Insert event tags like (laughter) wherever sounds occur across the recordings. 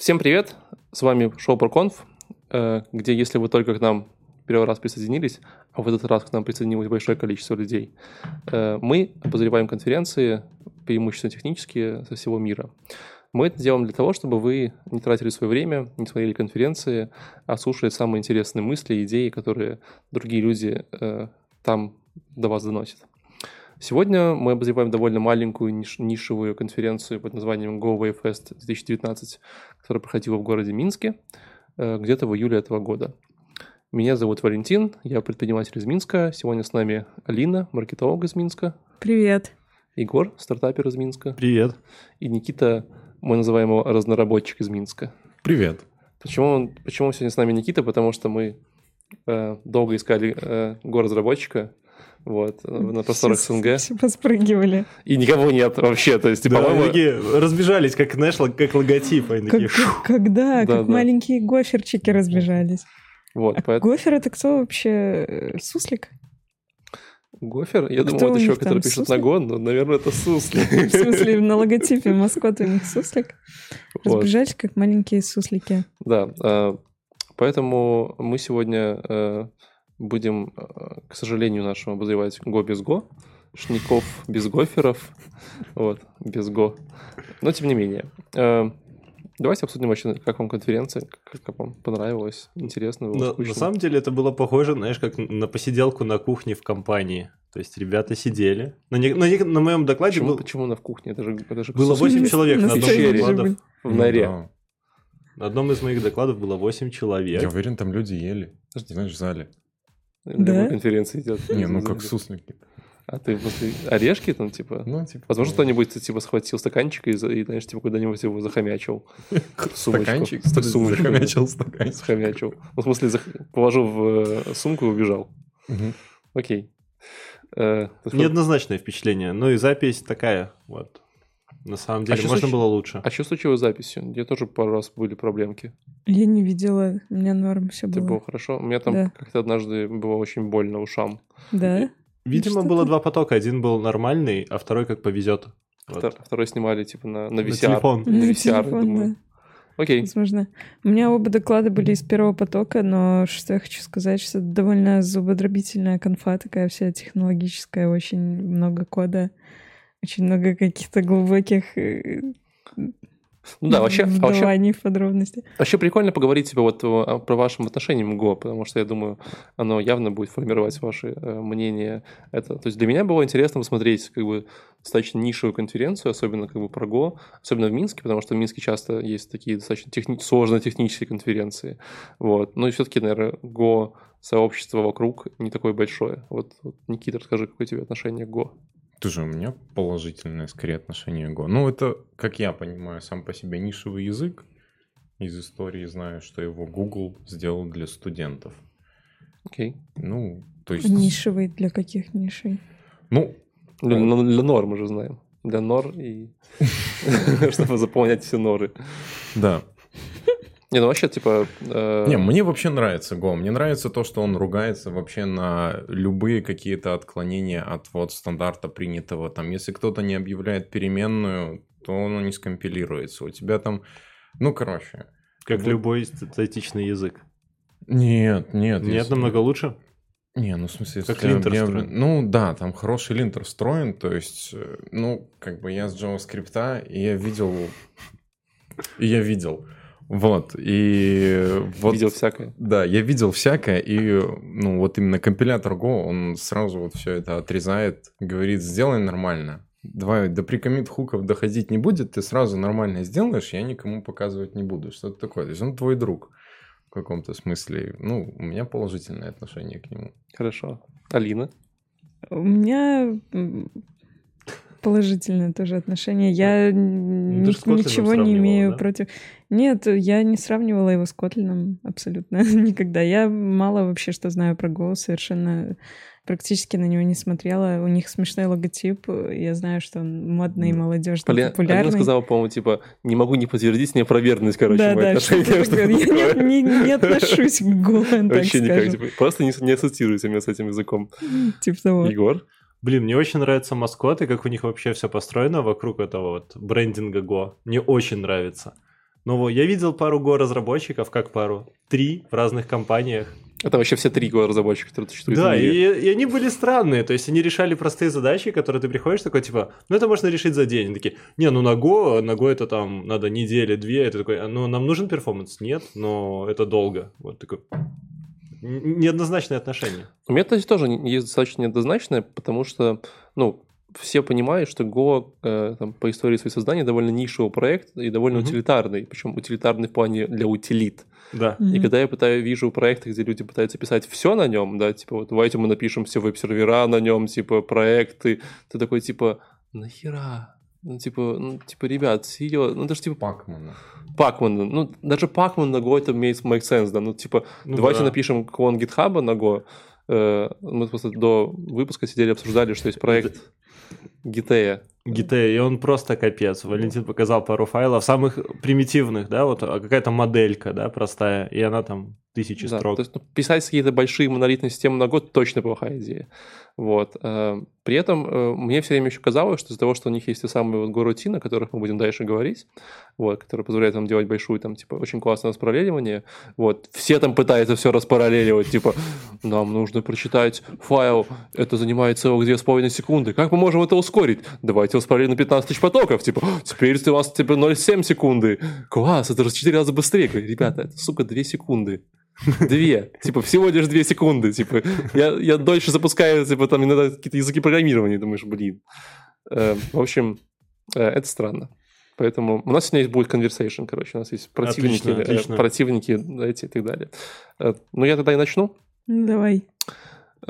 Всем привет! С вами шоу ProConf, э, где, если вы только к нам первый раз присоединились, а в этот раз к нам присоединилось большое количество людей, э, мы обозреваем конференции, преимущественно технические, со всего мира. Мы это делаем для того, чтобы вы не тратили свое время, не смотрели конференции, а слушали самые интересные мысли, идеи, которые другие люди э, там до вас доносят. Сегодня мы обозреваем довольно маленькую ниш- нишевую конференцию под названием Go Wave Fest 2019, которая проходила в городе Минске э, где-то в июле этого года. Меня зовут Валентин, я предприниматель из Минска. Сегодня с нами Алина, маркетолог из Минска. Привет. Егор, стартапер из Минска. Привет. И Никита, мы называем его разноработчик из Минска. Привет. Почему, почему сегодня с нами Никита? Потому что мы э, долго искали э, го-разработчика, вот, э, на просторах СНГ. (laughs) Все поспрыгивали. И никого нет вообще, то есть, Да, по-моему... такие разбежались, как, знаешь, как логотип. Они Как, такие, как- когда? Да, как да. маленькие гоферчики разбежались. Вот, А поэтому... гофер это кто вообще? Суслик? Гофер? Я Кто думал, это там, который пишет на суслик? гон, но, наверное, это сусли. (laughs) В смысле, на логотипе (laughs) маскот у них суслик? Вот. Разбежались, как маленькие суслики. Да, э, поэтому мы сегодня э, будем, э, к сожалению, нашему обозревать Го без Го, Шников без гоферов, вот, без Го. Но тем не менее. Э, Давайте обсудим вообще, как вам конференция, как, как вам понравилось, интересно было, На, скучно. на самом деле это было похоже, знаешь, как на посиделку на кухне в компании. То есть ребята сидели. На, не- на, не- на моем докладе Почему, был- почему на в кухне? Это же, это же было 8 человек на На одном из докладов. в норе. Ну да. На одном из моих докладов было 8 человек. Я уверен, там люди ели. Знаешь, в зале. Да? конференции идет. Не, ну как суслики. А ты после орешки там, типа... Ну, типа... Возможно, кто-нибудь типа схватил стаканчик и, и, знаешь, типа куда-нибудь его захомячил. Стаканчик, Ст- сумочку. захомячил стаканчик. Захомячил. Ну, в смысле, положил в э, сумку и убежал. Окей. Э, Неоднозначное впечатление. Ну и запись такая, вот. На самом деле, что можно случ- было лучше. А что случилось с записью? Где тоже пару раз были проблемки. Я не видела, у меня норм все было было. хорошо. У меня там Да. как-то однажды было очень больно ушам. Да? Видимо, было ты? два потока. Один был нормальный, а второй как повезет. Вот. Втор- Второй снимали типа на, на На VCR. телефон. На VCR, телефон, думаю. Окей. Возможно. У меня оба доклада были из первого потока, но что я хочу сказать, что это довольно зубодробительная конфа, такая вся технологическая, очень много кода, очень много каких-то глубоких э, Ну да, вообще, а вообще, в подробности. вообще прикольно поговорить типа, вот про вашим отношением к Go, потому что я думаю, оно явно будет формировать ваши э, мнения. Это, то есть для меня было интересно посмотреть как бы достаточно нишевую конференцию, особенно как бы про Go, особенно в Минске, потому что в Минске часто есть такие достаточно техни- сложные технические конференции. Вот. Ну и все-таки, наверное, Go сообщество вокруг не такое большое. Вот, вот Никита, расскажи, какое у тебя отношение к Go? Тоже у меня положительное, скорее, отношение к Go. Ну, это, как я понимаю, сам по себе нишевый язык. Из истории знаю, что его Google сделал для студентов. Окей. Ну, то есть... Нишевый для каких нишей? Ну, Для, ну, для нор мы же знаем. Для нор и... (laughs) (laughs) Чтобы заполнять все норы. да. Не, ну вообще, типа... э, Не, мне вообще нравится Go. Мне нравится то, что он ругается вообще на любые какие-то отклонения от вот стандарта принятого. Там, если кто-то не объявляет переменную, то оно не скомпилируется. У тебя там, ну, короче. Как Вот. любой статичный язык. Нет, нет. Нет, если- намного лучше. Не, ну в смысле, Как если линтер объявлен- встроен. Ну да, там хороший линтер встроен, то есть, э, ну, как бы я с JavaScript, и я видел, и я видел, вот, и вот... Видел всякое. Да, я видел всякое, и, ну, вот именно компилятор Go, он сразу вот все это отрезает, говорит, сделай нормально. Давай, до прикомит хуков доходить не будет, ты сразу нормально сделаешь, я никому показывать не буду. Что это такое? То есть он твой друг в каком-то смысле. Ну, у меня положительное отношение к нему. Хорошо. Алина? У меня положительное тоже отношение. Я Ну, ни- ничего не имею да? против... Нет, я не сравнивала его с Котлином абсолютно (laughs) никогда. Я мало вообще что знаю про Go, совершенно практически на него не смотрела. У них смешной логотип. Я знаю, что он модный, молодежный, Полина, Алина популярный. сказала, по-моему, типа, не могу не подтвердить, не опровергнуть, короче, да, мои да, отношения. что. Я не, не- не отношусь к (laughs) так Вообще никак. типа, просто не, не ассоциируйте меня с этим языком. Типа того. Егор? Блин, мне очень нравятся маскоты, как у них вообще все построено вокруг этого вот брендинга Go. Мне очень нравится. Но я видел пару Go-разработчиков, как пару, три в разных компаниях. Это вообще все три разработчика, которые существуют. Да, и, и они были странные. То есть они решали простые задачи, которые ты приходишь такой, типа, ну это можно решить за день. Они такие, не, ну на Go, на Go это там надо недели, две. Это такой, «А, ну нам нужен перформанс? Нет, но это долго. Вот такой неоднозначное отношение. У меня, кстати, тоже есть достаточно неоднозначное, потому что, ну, все понимают, что Go э, там, по истории своего создания довольно нишевый проект и довольно Мгм. утилитарный, причем утилитарный в плане для утилит. Да. И Мгм. когда я пытаю, вижу проекты, где люди пытаются писать все на нем, да, типа вот давайте мы напишем все веб-сервера на нем, типа проекты, ты такой типа нахера? Ну, типа, ну, типа, ребят, серьезно, ну, даже, типа, Пакмана. Пакман, ну, даже Пакман на Go это make, make sense, да, ну, типа, Ну давайте да. напишем клон гитхаба на Go. Э, Мы просто до выпуска сидели, обсуждали, что есть проект Гитея. GT, и он просто капец. Валентин показал пару файлов, самых примитивных, да, вот а какая-то моделька, да, простая, и она там тысячи Да, строк. то есть, ну, писать какие-то большие монолитные системы на год точно плохая идея. Вот. э, При этом э, мне все время еще казалось, что из-за того, что у них есть те самые вот горутины, о которых мы будем дальше говорить, вот, которые позволяют нам делать большую, там, типа, очень классное распараллеливание, вот, все там пытаются все распараллеливать, типа, нам нужно прочитать файл, это занимает целых 2,5 секунды, как мы можем это ускорить? Давайте распараллелим на 15 тысяч потоков, типа, теперь у вас, типа, 0,7 секунды, класс, это же в 4 раза быстрее, ребята, это, сука, 2 секунды, Две. Типа, всего лишь две секунды. Типа, я, я дольше запускаю, типа, там иногда какие-то языки программирования. Думаешь, блин. Э, в общем, э, это странно. Поэтому у нас сегодня есть будет conversation, короче. У нас есть противники, Отлично, э, отлично. противники эти и так далее. Э, ну, я тогда и начну. Ну, Давай.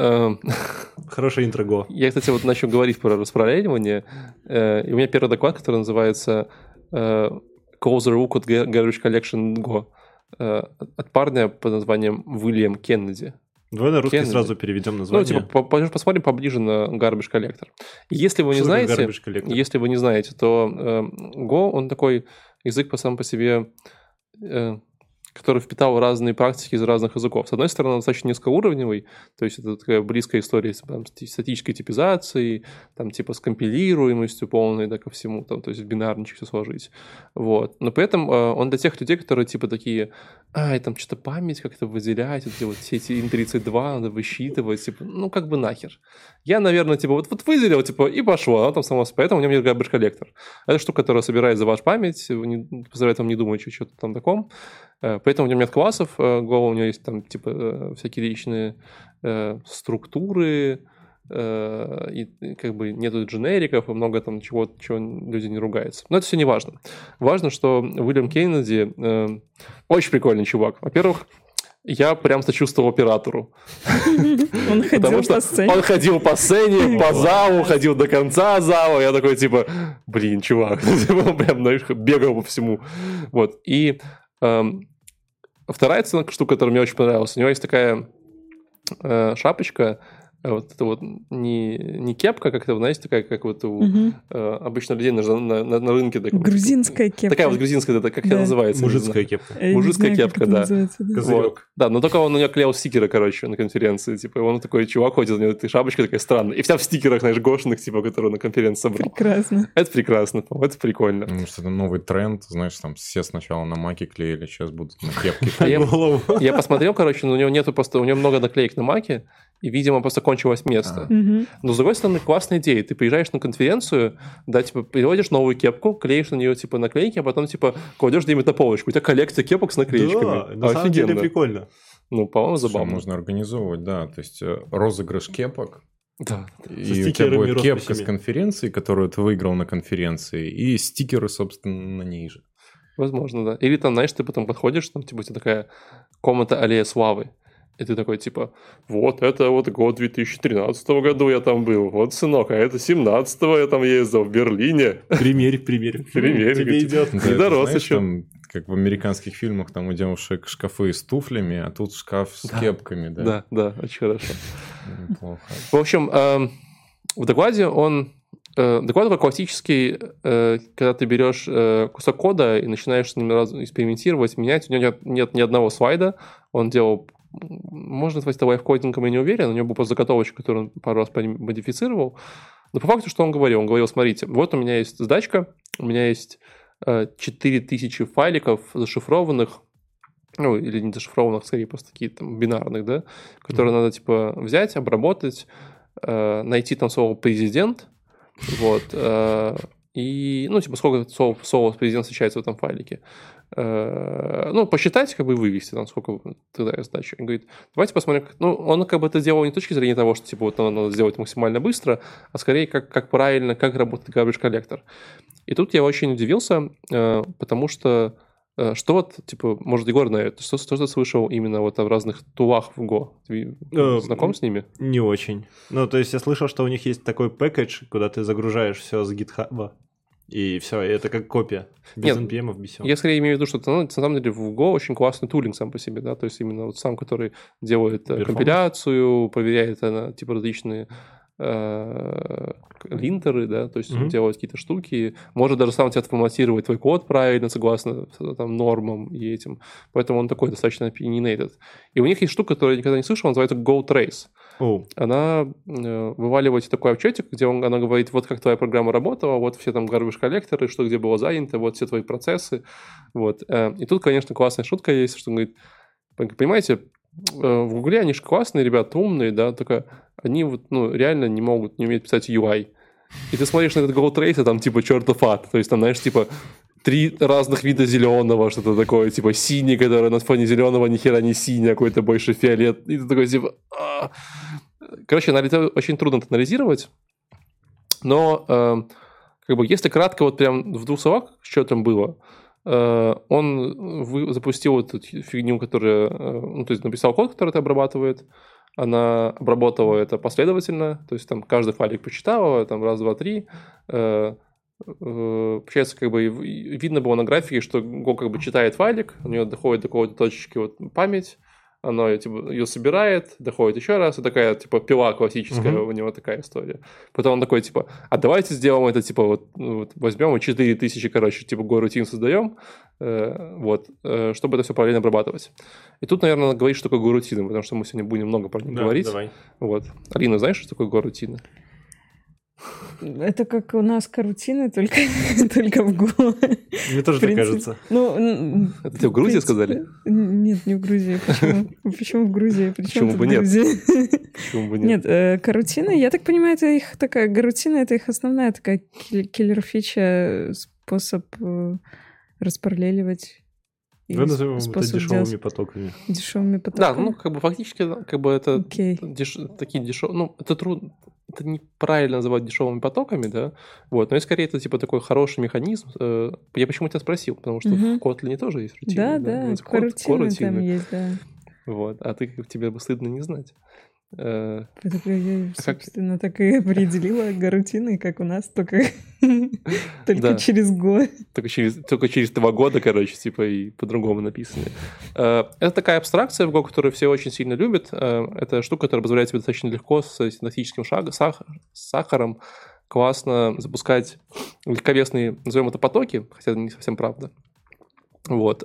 Э, (laughs) Хорошее интро Go. я, кстати, вот начал говорить про распараллеливание. э, и у меня первый доклад, который называется э, Closer Look at Gar- Garbage Collection Go. э, от парня под названием Уильям Кеннеди. Давай на русский Кеннеди. сразу переведем Ну, название. типа, по- по- посмотрим поближе на Garbage Collector. Если вы не Что знаете, если вы не знаете, то э, Go, он такой язык по сам по себе, э, который впитал разные практики из разных языков. С одной стороны, он достаточно низкоуровневый, то есть это такая близкая история с там, статической типизацией, там, типа, с компилируемостью полной, да, ко всему, там, то есть в бинарничек все сложить. Вот. Но при этом э, он для тех людей, которые, типа, такие, ай, там, что-то память как-то выделять, вот вот все эти Ин-32 надо высчитывать, типа, ну, как бы нахер. Я, наверное, типа, вот, вот выделил, типа, и пошло, оно там само, поэтому у него нет garbage коллектор. Это штука, которая собирает за ваш память, не- позволяет вам не думать о чем-то там таком. Э, Поэтому у него нет классов, э, Go, у него есть там, типа, э, всякие личные э, структуры, э, и как бы нету дженериков, и много там чего, чего люди не ругаются. Но это все не важно. Важно, что Уильям Кеннеди э, очень прикольный чувак. Во-первых, я прям сочувствовал оператору. Он ходил по сцене. он ходил по сцене, (laughs) по залу, ходил до конца зала. Я такой, типа, блин, чувак. (laughs) Он прям, знаешь, бегал по всему. Вот. И эм, вторая штука, которая мне очень понравилась, у него есть такая э, шапочка, вот это вот не, не кепка, как-то, знаете, такая, как вот у Мгм. э, обычно людей на, на, на- на рынке. так. Грузинская кепка. Такая вот грузинская, это как Да. она называется? Мужицкая кепка. Я мужицкая знаю, кепка, это да. да. Козырек. Вот. Да, но только он у него клеил стикеры, короче, на конференции. Типа, он такой чувак ходит, у него эта шапочка такая странная. И вся в стикерах, знаешь, гошных, типа, которые на конференции собрал. Прекрасно. Это прекрасно, по-моему, это прикольно. Может, это новый тренд, знаешь, там все сначала на маке клеили, сейчас будут на кепке (laughs) А. (laughs) Я посмотрел, короче, но у него нету просто, у него много наклеек на маке, и, видимо, просто кончилось место. А. Мгм. Но, с другой стороны, классная идея. Ты приезжаешь на конференцию, да, типа, переводишь новую кепку, клеишь на нее, типа, наклейки, а потом, типа, кладешь где-нибудь на полочку. У тебя коллекция кепок с наклеечками. Да, на самом деле прикольно. Ну, по-моему, забавно. можно организовывать, да, то есть э, розыгрыш кепок, Да. и у тебя будет кепка с конференции, которую ты выиграл на конференции, и стикеры, собственно, на ней же. Возможно, да. Или там, знаешь, ты потом подходишь, там, типа, у тебя такая комната аллея славы. И ты такой, типа, вот это вот год 2013 году я там был, вот, сынок, а это 17 я там ездил в Берлине. Примерь, примерь. (laughs) Примерь, Тебе идет. Да, Не дорос знаешь, еще. там, как в американских фильмах, там у девушек шкафы с туфлями, а тут шкаф с Да. кепками, да. Да, да, очень хорошо. Неплохо. В общем, эм, в докладе он... э, Доклад такой классический, э, когда ты берешь э, кусок кода и начинаешь с ним экспериментировать, менять. У него нет, нет ни одного слайда. Он делал... Можно назвать это лайфкодингом, я не уверен. У него был просто заготовочка, которую он пару раз модифицировал. Но по факту, что он говорил? Он говорил, смотрите, вот у меня есть задачка, у меня есть э, 4000 файликов зашифрованных, ну, или не зашифрованных, скорее, просто такие там бинарных, да, которые надо, типа, взять, обработать, э, найти там слово «президент», вот, э, и, ну, типа, сколько слов, слов президент встречается в этом файлике. Э, ну, посчитать, как бы, вывести, там, сколько тогда задача. Он говорит, давайте посмотрим, как... ну, он как бы это делал не с точки зрения того, что, типа, вот надо сделать максимально быстро, а скорее, как, как правильно, как работает garbage коллектор. И тут я очень удивился, э, потому что э, что вот, типа, может, Егор знает, что, что ты слышал именно вот о разных тулах в Go? Ты знаком с ними? Не очень. Ну, то есть я слышал, что у них есть такой пэкэдж, куда ты загружаешь все с GitHub, и все, это как копия. Без Нет, NPM, без всего. Я скорее имею в виду, что ну, на самом деле в Go очень классный тулинг сам по себе, да, то есть именно вот сам, который делает э, Performance. компиляцию, проверяет э, типа различные э, линтеры, да, то есть Мгм. делает какие-то штуки, может даже сам тебя отформатировать твой код правильно, согласно там нормам и этим, поэтому он такой достаточно opinionated. И у них есть штука, которую я никогда не слышал, называется Go О, Она э, вываливает такой отчетик, где он, она говорит, вот как твоя программа работала, вот все там garbage коллекторы, что где было занято, вот все твои процессы. Вот. Э, И тут, конечно, классная шутка есть, что он говорит, «Пон- понимаете, э, в Гугле они же классные ребята, умные, да, только они вот, ну, реально не могут, не умеют писать UI. И ты смотришь на этот Trace, а там типа чертов ад. То есть там, знаешь, типа три разных вида зеленого, что-то такое, типа синий, который на фоне зеленого ни хера не синий, а какой-то больше фиолет. И ты такой, типа... «А». Короче, анали- это очень трудно это анализировать, но э, как бы если кратко вот прям в двух словах, что там было, э, он вы- запустил вот эту фигню, которая, э, ну, то есть написал код, который это обрабатывает, она обработала это последовательно, то есть там каждый файлик почитала, там раз, два, три, э, э, Получается, как бы видно было на графике, что Go как бы читает файлик, у нее доходит до какой-то точки вот память, она типа, ее собирает, доходит еще раз, и такая, типа, пила классическая Мгм. у него такая история. Потом он такой, типа, а давайте сделаем это, типа, вот, ну, вот возьмем и 4000, короче, типа, горутин создаем, э, вот, э, чтобы это все параллельно обрабатывать. И тут, наверное, надо говорить, что такое горутины, потому что мы сегодня будем много про них да, говорить. давай. Вот. Алина, знаешь, что такое горутины? Это как у нас карутины, только, (laughs) только в Го. Мне тоже так кажется. Ну, Это тебе в Грузии принципе, сказали? Нет, не в Грузии. Почему? (laughs) Почему в Грузии? Почему тут бы нет? Почему бы нет? Нет, э, карутины, я так понимаю, это их такая, гарутина это их основная такая киллер-фича, способ э, распараллеливать. и Давай назовем это дешевыми делать потоками. дешевыми Да, потоками. ну, как бы фактически, как бы это Окей. деш- такие дешевые, ну, это трудно, это неправильно называть дешевыми потоками, да, вот, но и скорее это типа такой хороший механизм. Э, Я почему тебя спросил, потому что Мгм. в Kotlin тоже есть рутины. Да, да, кор- карутины корутины. там есть, да. Вот, а ты тебе бы стыдно не знать. Э, я, А как- собственно, так и определила (laughs) гарутины, как у нас, только, (laughs) только Да. через год. Только через, только через два года, короче, типа, и по-другому написаны. Э, Это такая абстракция в Go, которую все очень сильно любят. Э, Это штука, которая позволяет тебе достаточно легко с синтактическим шаг, сах- сахаром классно запускать легковесные, назовем это потоки, хотя это не совсем правда. Вот.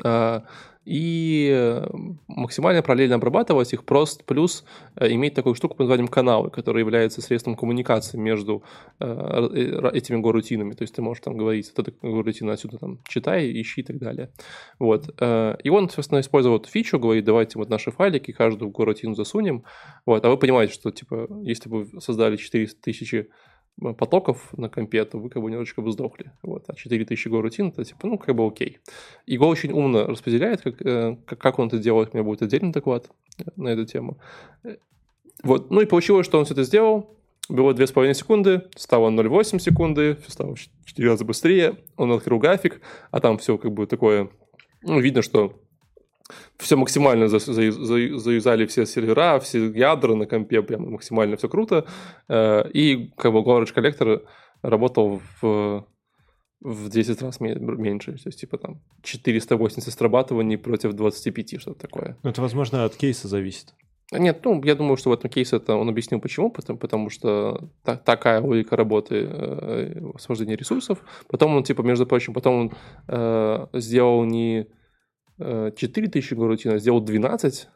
И э, максимально параллельно обрабатывать их, просто плюс э, иметь такую штуку под названием каналы, которая является средством коммуникации между э, этими горутинами. То есть ты можешь там говорить, вот эта горутина отсюда там читай, ищи и так далее. Вот. И он, собственно, использовал эту фичу, говорит, давайте вот наши файлики каждую горутину засунем. Вот. А вы понимаете, что, типа, если бы вы создали 400 тысячи потоков на компе, то вы как бы немножечко бы сдохли. Вот. А 4000 горутин, это типа, ну, как бы окей. Его очень умно распределяет, как, э, как, как он это делает, у меня будет отдельный доклад э, на эту тему. Э, Вот. Ну и получилось, что он все это сделал, было 2,5 секунды, стало 0,8 секунды, стало в 4 раза быстрее, он открыл график, а там все как бы такое, ну, видно, что все максимально за- за- за- заюзали все сервера, все ядра на компе, прям максимально все круто. Э, И как бы Gorage коллектор работал в, в 10 раз ме- меньше. То есть, типа там 480 срабатываний против 25, что-то такое. Ну, это, возможно, от кейса зависит. А Нет, ну, я думаю, что в этом кейсе это он объяснил, почему. Потому, потому что та- такая логика работы э, освобождения ресурсов. Потом он, типа, между прочим, потом он э, сделал не 4000 горутин, а сделал 12.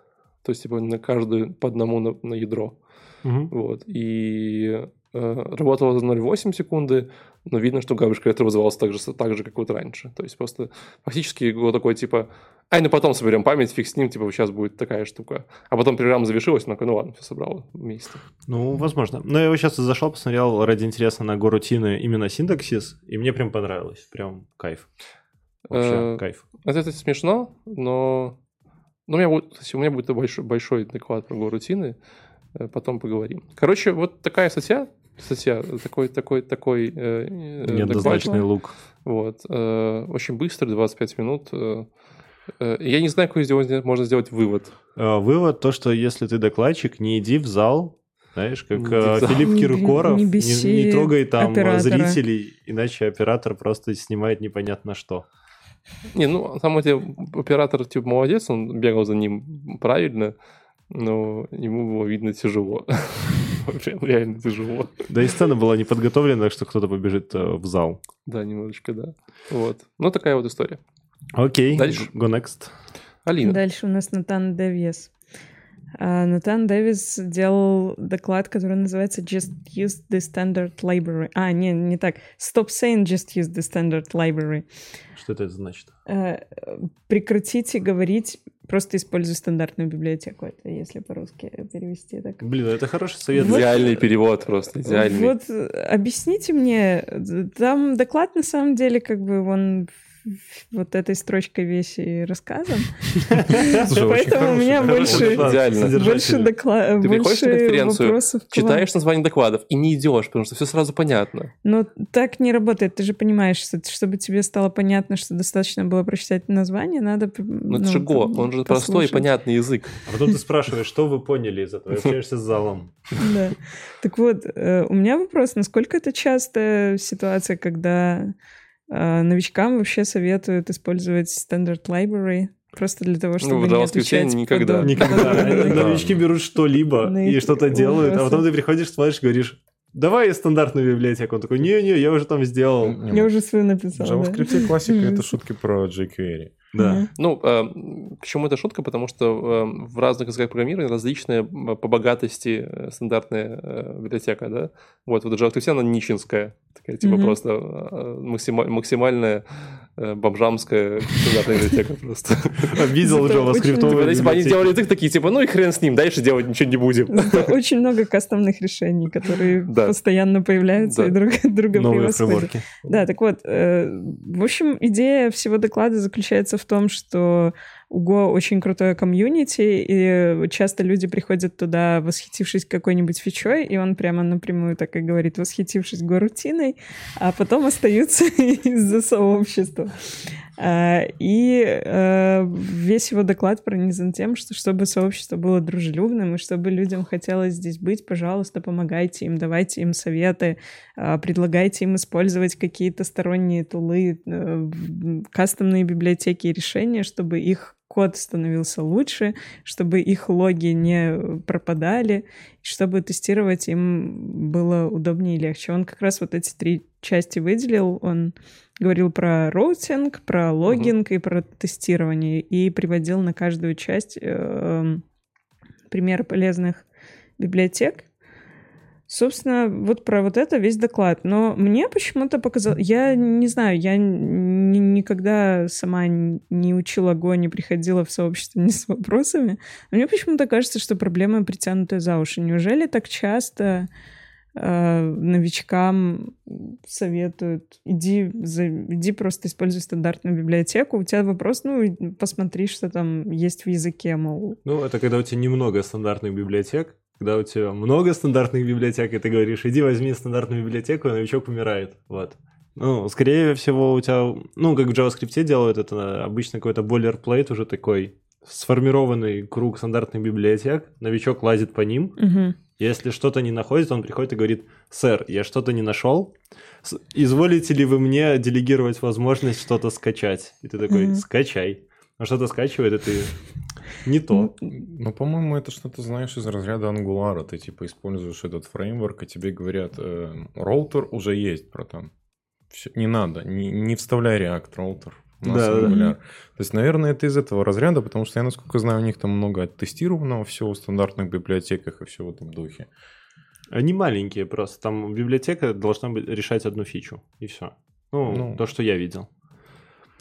То есть, типа, на каждую по одному на, на ядро. Мгм. Вот. И э, работало за 0,8 секунды, но видно, что garbage collector вызывался так же, так же, как вот раньше. То есть просто фактически было такое типа, ай, ну потом соберем память, фиг с ним, типа сейчас будет такая штука. А потом программа завершилась, ну, ну ладно, все собрал вместе. Ну, возможно. Но я вот сейчас зашел, посмотрел ради интереса на горутины именно синтаксис, и мне прям понравилось. Прям кайф. Вообще Э, кайф. Это, это смешно, но... Ну, у меня, будет, кстати, у меня будет большой, большой доклад про горутины, э, потом поговорим. Короче, вот такая статья, статья, такой, такой, такой э, э, Неоднозначный доклад. лук. Вот. э, Очень быстро, 25 минут. э, Я не знаю, какой из него можно сделать вывод. Вывод то, что если ты докладчик, не иди в зал, знаешь, как Не иди. Филипп Не Киркоров, не не, беси не трогай там оператора. зрителей, иначе оператор просто снимает непонятно что. Не, ну, на самом деле, оператор, типа, молодец, он бегал за ним правильно, но ему было видно тяжело. (laughs) Прям реально тяжело. Да и сцена была не подготовлена, что кто-то побежит э, в зал. Да, немножечко, да. Вот. Ну, такая вот история. Окей, Дальше. go next. Алина. Дальше у нас Натан Дэвис. А, Натан Дэвис делал доклад, который называется Just use the standard library. А, не, не так. Stop saying just use the standard library. Что это значит? Э, Прекратите говорить, просто используй стандартную библиотеку. Это если по-русски перевести так. Блин, это хороший совет. Вот. Идеальный перевод просто, идеальный. Вот э, объясните мне, там доклад на самом деле как бы он вот этой строчкой весь и (laughs) очень Поэтому у меня больше, вопросов. Читаешь название докладов и не идешь, потому что все сразу понятно. Но так не работает. Ты же понимаешь, что чтобы тебе стало понятно, что достаточно было прочитать название, надо... Ну, это же Go, он же простой и понятный язык. А потом ты спрашиваешь, что вы поняли из этого, общаешься с залом. (laughs) Да. Так вот, э, у меня вопрос, насколько это частая ситуация, когда новичкам вообще советуют использовать Standard Library просто для того, чтобы Ну, в не отвечать никогда. подоб- Никогда. Новички берут что-либо и что-то делают, а потом ты приходишь, смотришь, говоришь, давай стандартную библиотеку. Он такой, не-не, я уже там сделал. Я ну, уже свою В написал. да. JavaScript классика — это шутки про jQuery. Да. Ну, э, почему это шутка? Потому что э, в разных языках программирования различная э, по богатости э, стандартная э, библиотека, да? Вот, вот JavaScript, она нищенская, такая, типа, просто э, максима- максимальная э, бомжамская стандартная библиотека просто. (laughs) Зато очень- Типа, JavaScript. Если бы они делали язык такие, типа, ну и хрен с ним, дальше делать ничего не будем. (laughs) Очень много кастомных решений, которые (laughs) постоянно появляются и друг друга превосходят. Да, так вот, э, в общем, идея всего доклада заключается в том, что у Go очень крутое комьюнити, и часто люди приходят туда, восхитившись какой-нибудь фичой, и он прямо напрямую так и говорит, восхитившись Go-рутиной, а потом остаются (laughs) из-за сообщества. А, И э, весь его доклад пронизан тем, что чтобы сообщество было дружелюбным, и чтобы людям хотелось здесь быть, пожалуйста, помогайте им, давайте им советы, а, предлагайте им использовать какие-то сторонние тулы, э, кастомные библиотеки и решения, чтобы их код становился лучше, чтобы их логи не пропадали, чтобы тестировать им было удобнее и легче. Он как раз вот эти три части выделил. Он говорил про routing, про logging и про тестирование, и приводил на каждую часть э, примеры полезных библиотек. Собственно, вот про вот это весь доклад. Но мне почему-то показалось... Я не знаю, я ни- никогда сама не учила Го, не приходила в сообщество ни с вопросами. Но мне почему-то кажется, что проблема притянутая за уши. Неужели так часто э, новичкам советуют, иди, за, иди просто используй стандартную библиотеку. У тебя вопрос, ну, посмотри, что там есть в языке, мол. Ну, это когда у тебя немного стандартных библиотек, когда у тебя много стандартных библиотек, и ты говоришь, иди возьми стандартную библиотеку, и новичок умирает. Вот. Ну, скорее всего, у тебя, ну, как в JavaScript делают, это обычно какой-то boilerplate уже такой, сформированный круг стандартных библиотек, новичок лазит по ним, Мгм. если что-то не находит, он приходит и говорит, сэр, я что-то не нашел, изволите ли вы мне делегировать возможность что-то скачать? И ты такой, Мгм. скачай. А что-то скачивает, и ты не то. Ну, по-моему, это что-то, знаешь, из разряда ангулара. Ты, типа, используешь этот фреймворк, и тебе говорят, э, роутер уже есть про там. Всё, не надо, не, не вставляй React роутер. У нас Да, да. То есть, наверное, это из этого разряда, потому что я, насколько знаю, у них там много тестированного всего в стандартных библиотеках и все в этом духе. Они маленькие просто. Там библиотека должна быть, решать одну фичу. И все. Ну, Ну. то, что я видел.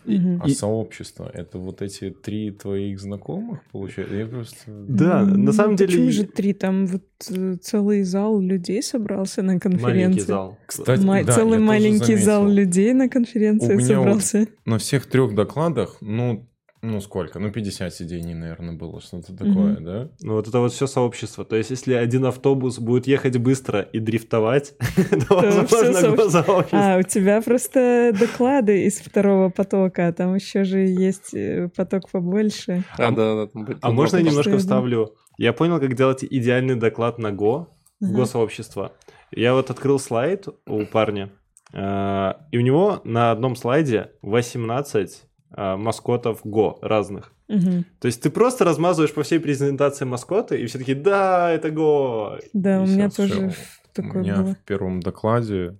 Мгм. А сообщество это вот эти три твоих знакомых, получается? Я просто. Да, М, на самом деле... Почему же три? Там вот э, целый зал людей собрался на конференции. Маленький зал. Кстати, Ма- да, целый я тоже маленький зал людей на конференции У меня вот- собрался. На всех трех докладах, ну, ну сколько? Ну, 50 сидений, наверное, было, что-то такое, Мгм. да? Ну, вот это вот все сообщество. То есть, если один автобус будет ехать быстро и дрифтовать, (laughs) то, возможно, сообщество. А, у тебя просто доклады из второго потока, а там еще же есть э, поток побольше. А, да, да. А можно я немножко вставлю? Я понял, как делать идеальный доклад на Go, Ага. Го-сообщества. Я вот открыл слайд у парня, э, и у него на одном слайде 18 э, маскотов Go разных. Мгм. То есть ты просто размазываешь по всей презентации маскоты, и все таки да, это Go. Да, И у меня тоже У такое меня было. в первом докладе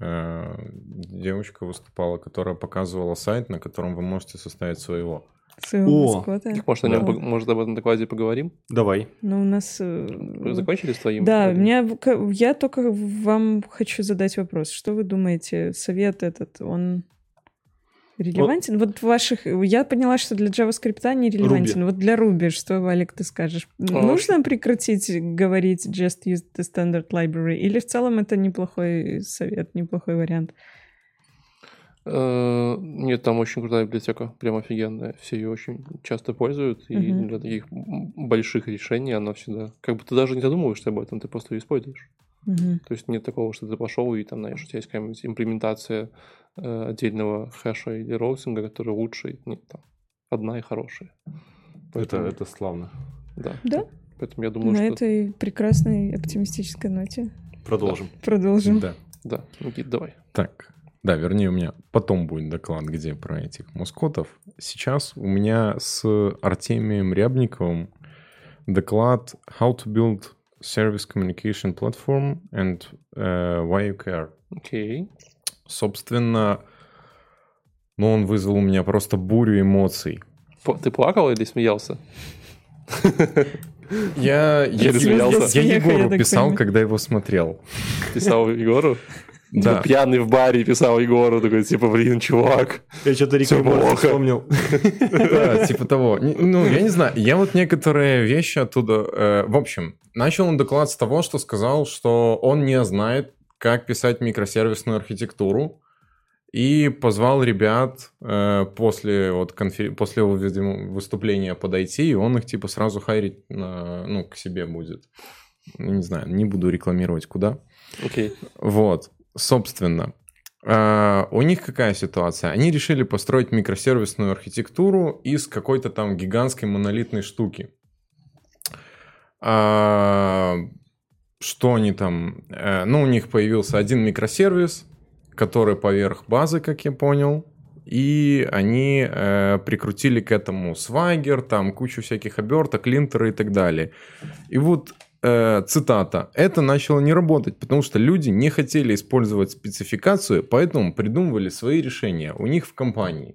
э, девочка выступала, которая показывала сайт, на котором вы можете составить своего. Своего О, маскота. Может, о нем, Да. может, об этом докладе поговорим? Давай. Ну, у нас... э, Вы закончили с твоим? Да, меня, я только вам хочу задать вопрос. Что вы думаете, совет этот, он релевантен? Вот в ваших... Я поняла, что для JavaScript не релевантен. Вот для Ruby, что, Валик, ты скажешь? Нужно прекратить говорить just use the standard library? Или в целом это неплохой совет, неплохой вариант? Э, Нет, там очень крутая библиотека, прям офигенная. Все ее очень часто пользуют, и для таких больших решений она всегда... Как бы ты даже не задумываешься об этом, ты просто ее используешь. Мгм. То есть нет такого, что ты пошел и там, знаешь, у тебя есть какая-нибудь имплементация э, отдельного хэша или роутинга, который лучше. Нет, там одна и хорошая. Это, Поэтому, это славно. да. Да. Поэтому я думаю, На что... этой прекрасной оптимистической ноте Продолжим. продолжим. Да. Да, Никит, давай. Так, да, вернее, у меня потом будет доклад, где про этих маскотов. Сейчас у меня с Артемием Рябниковым доклад How to build service communication platform and э, why you care. Окей. Собственно, ну, он вызвал у меня просто бурю эмоций. Ты плакал или смеялся? Я, я, я я Егору писал, когда его смотрел. Писал Егору? Да. Типа Пьяный в баре писал Егору, такой, типа, блин, чувак. Я что-то Рик и Всё Морти плохо. вспомнил. Да, (laughs) типа того. Ну, я не знаю, я вот некоторые вещи оттуда... э, в общем, начал он доклад с того, что сказал, что он не знает, как писать микросервисную архитектуру, и позвал ребят э, после, вот, конфер- после его, видимо, выступления подойти, и он их типа сразу хайрить на- ну, к себе будет. Не знаю, не буду рекламировать куда. Окей. Вот, собственно, а, у них какая ситуация? Они решили построить микросервисную архитектуру из какой-то там гигантской монолитной штуки. А, Что они там? Э, Ну, у них появился один микросервис, который поверх базы, как я понял. И они э, прикрутили к этому свагер, там кучу всяких оберток, линтеры и так далее. И вот э, цитата, это начало не работать, потому что люди не хотели использовать спецификацию, поэтому придумывали свои решения у них в компании.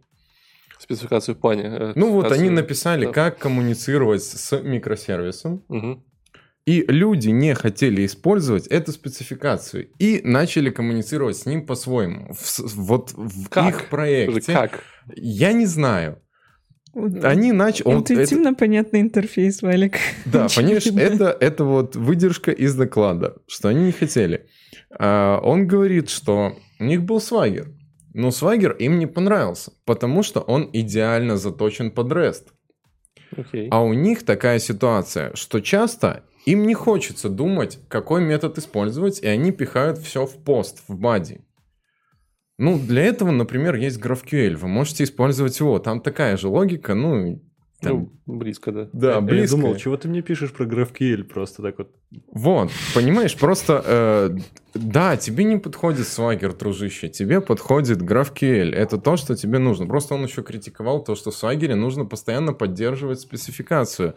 Спецификацию в плане. э, Ну вот они написали, да. как коммуницировать с микросервисом, Мгм. и люди не хотели использовать эту спецификацию и начали коммуницировать с ним по-своему. В вот в Как? их проекте. Как? Я не знаю. Вот. Они начали... Интуитивно понятный интерфейс, Валик. (laughs) Да, понимаешь, это, это вот выдержка из доклада, что они не хотели. А, он говорит, что у них был свагер, но свагер им не понравился, потому что он идеально заточен под REST. Окей. А у них такая ситуация, что часто им не хочется думать, какой метод использовать, и они пихают все в пост, в бади. Ну, для этого, например, есть GraphQL. Вы можете использовать его. Там такая же логика, ну... там- Ну, близко, да. да, Я близко. думал, чего ты мне пишешь про GraphQL просто так вот. Вот, понимаешь, просто э, да, тебе не подходит Swagger, дружище, тебе подходит GraphQL. Это то, что тебе нужно. Просто он еще критиковал то, что в Swagger нужно постоянно поддерживать спецификацию.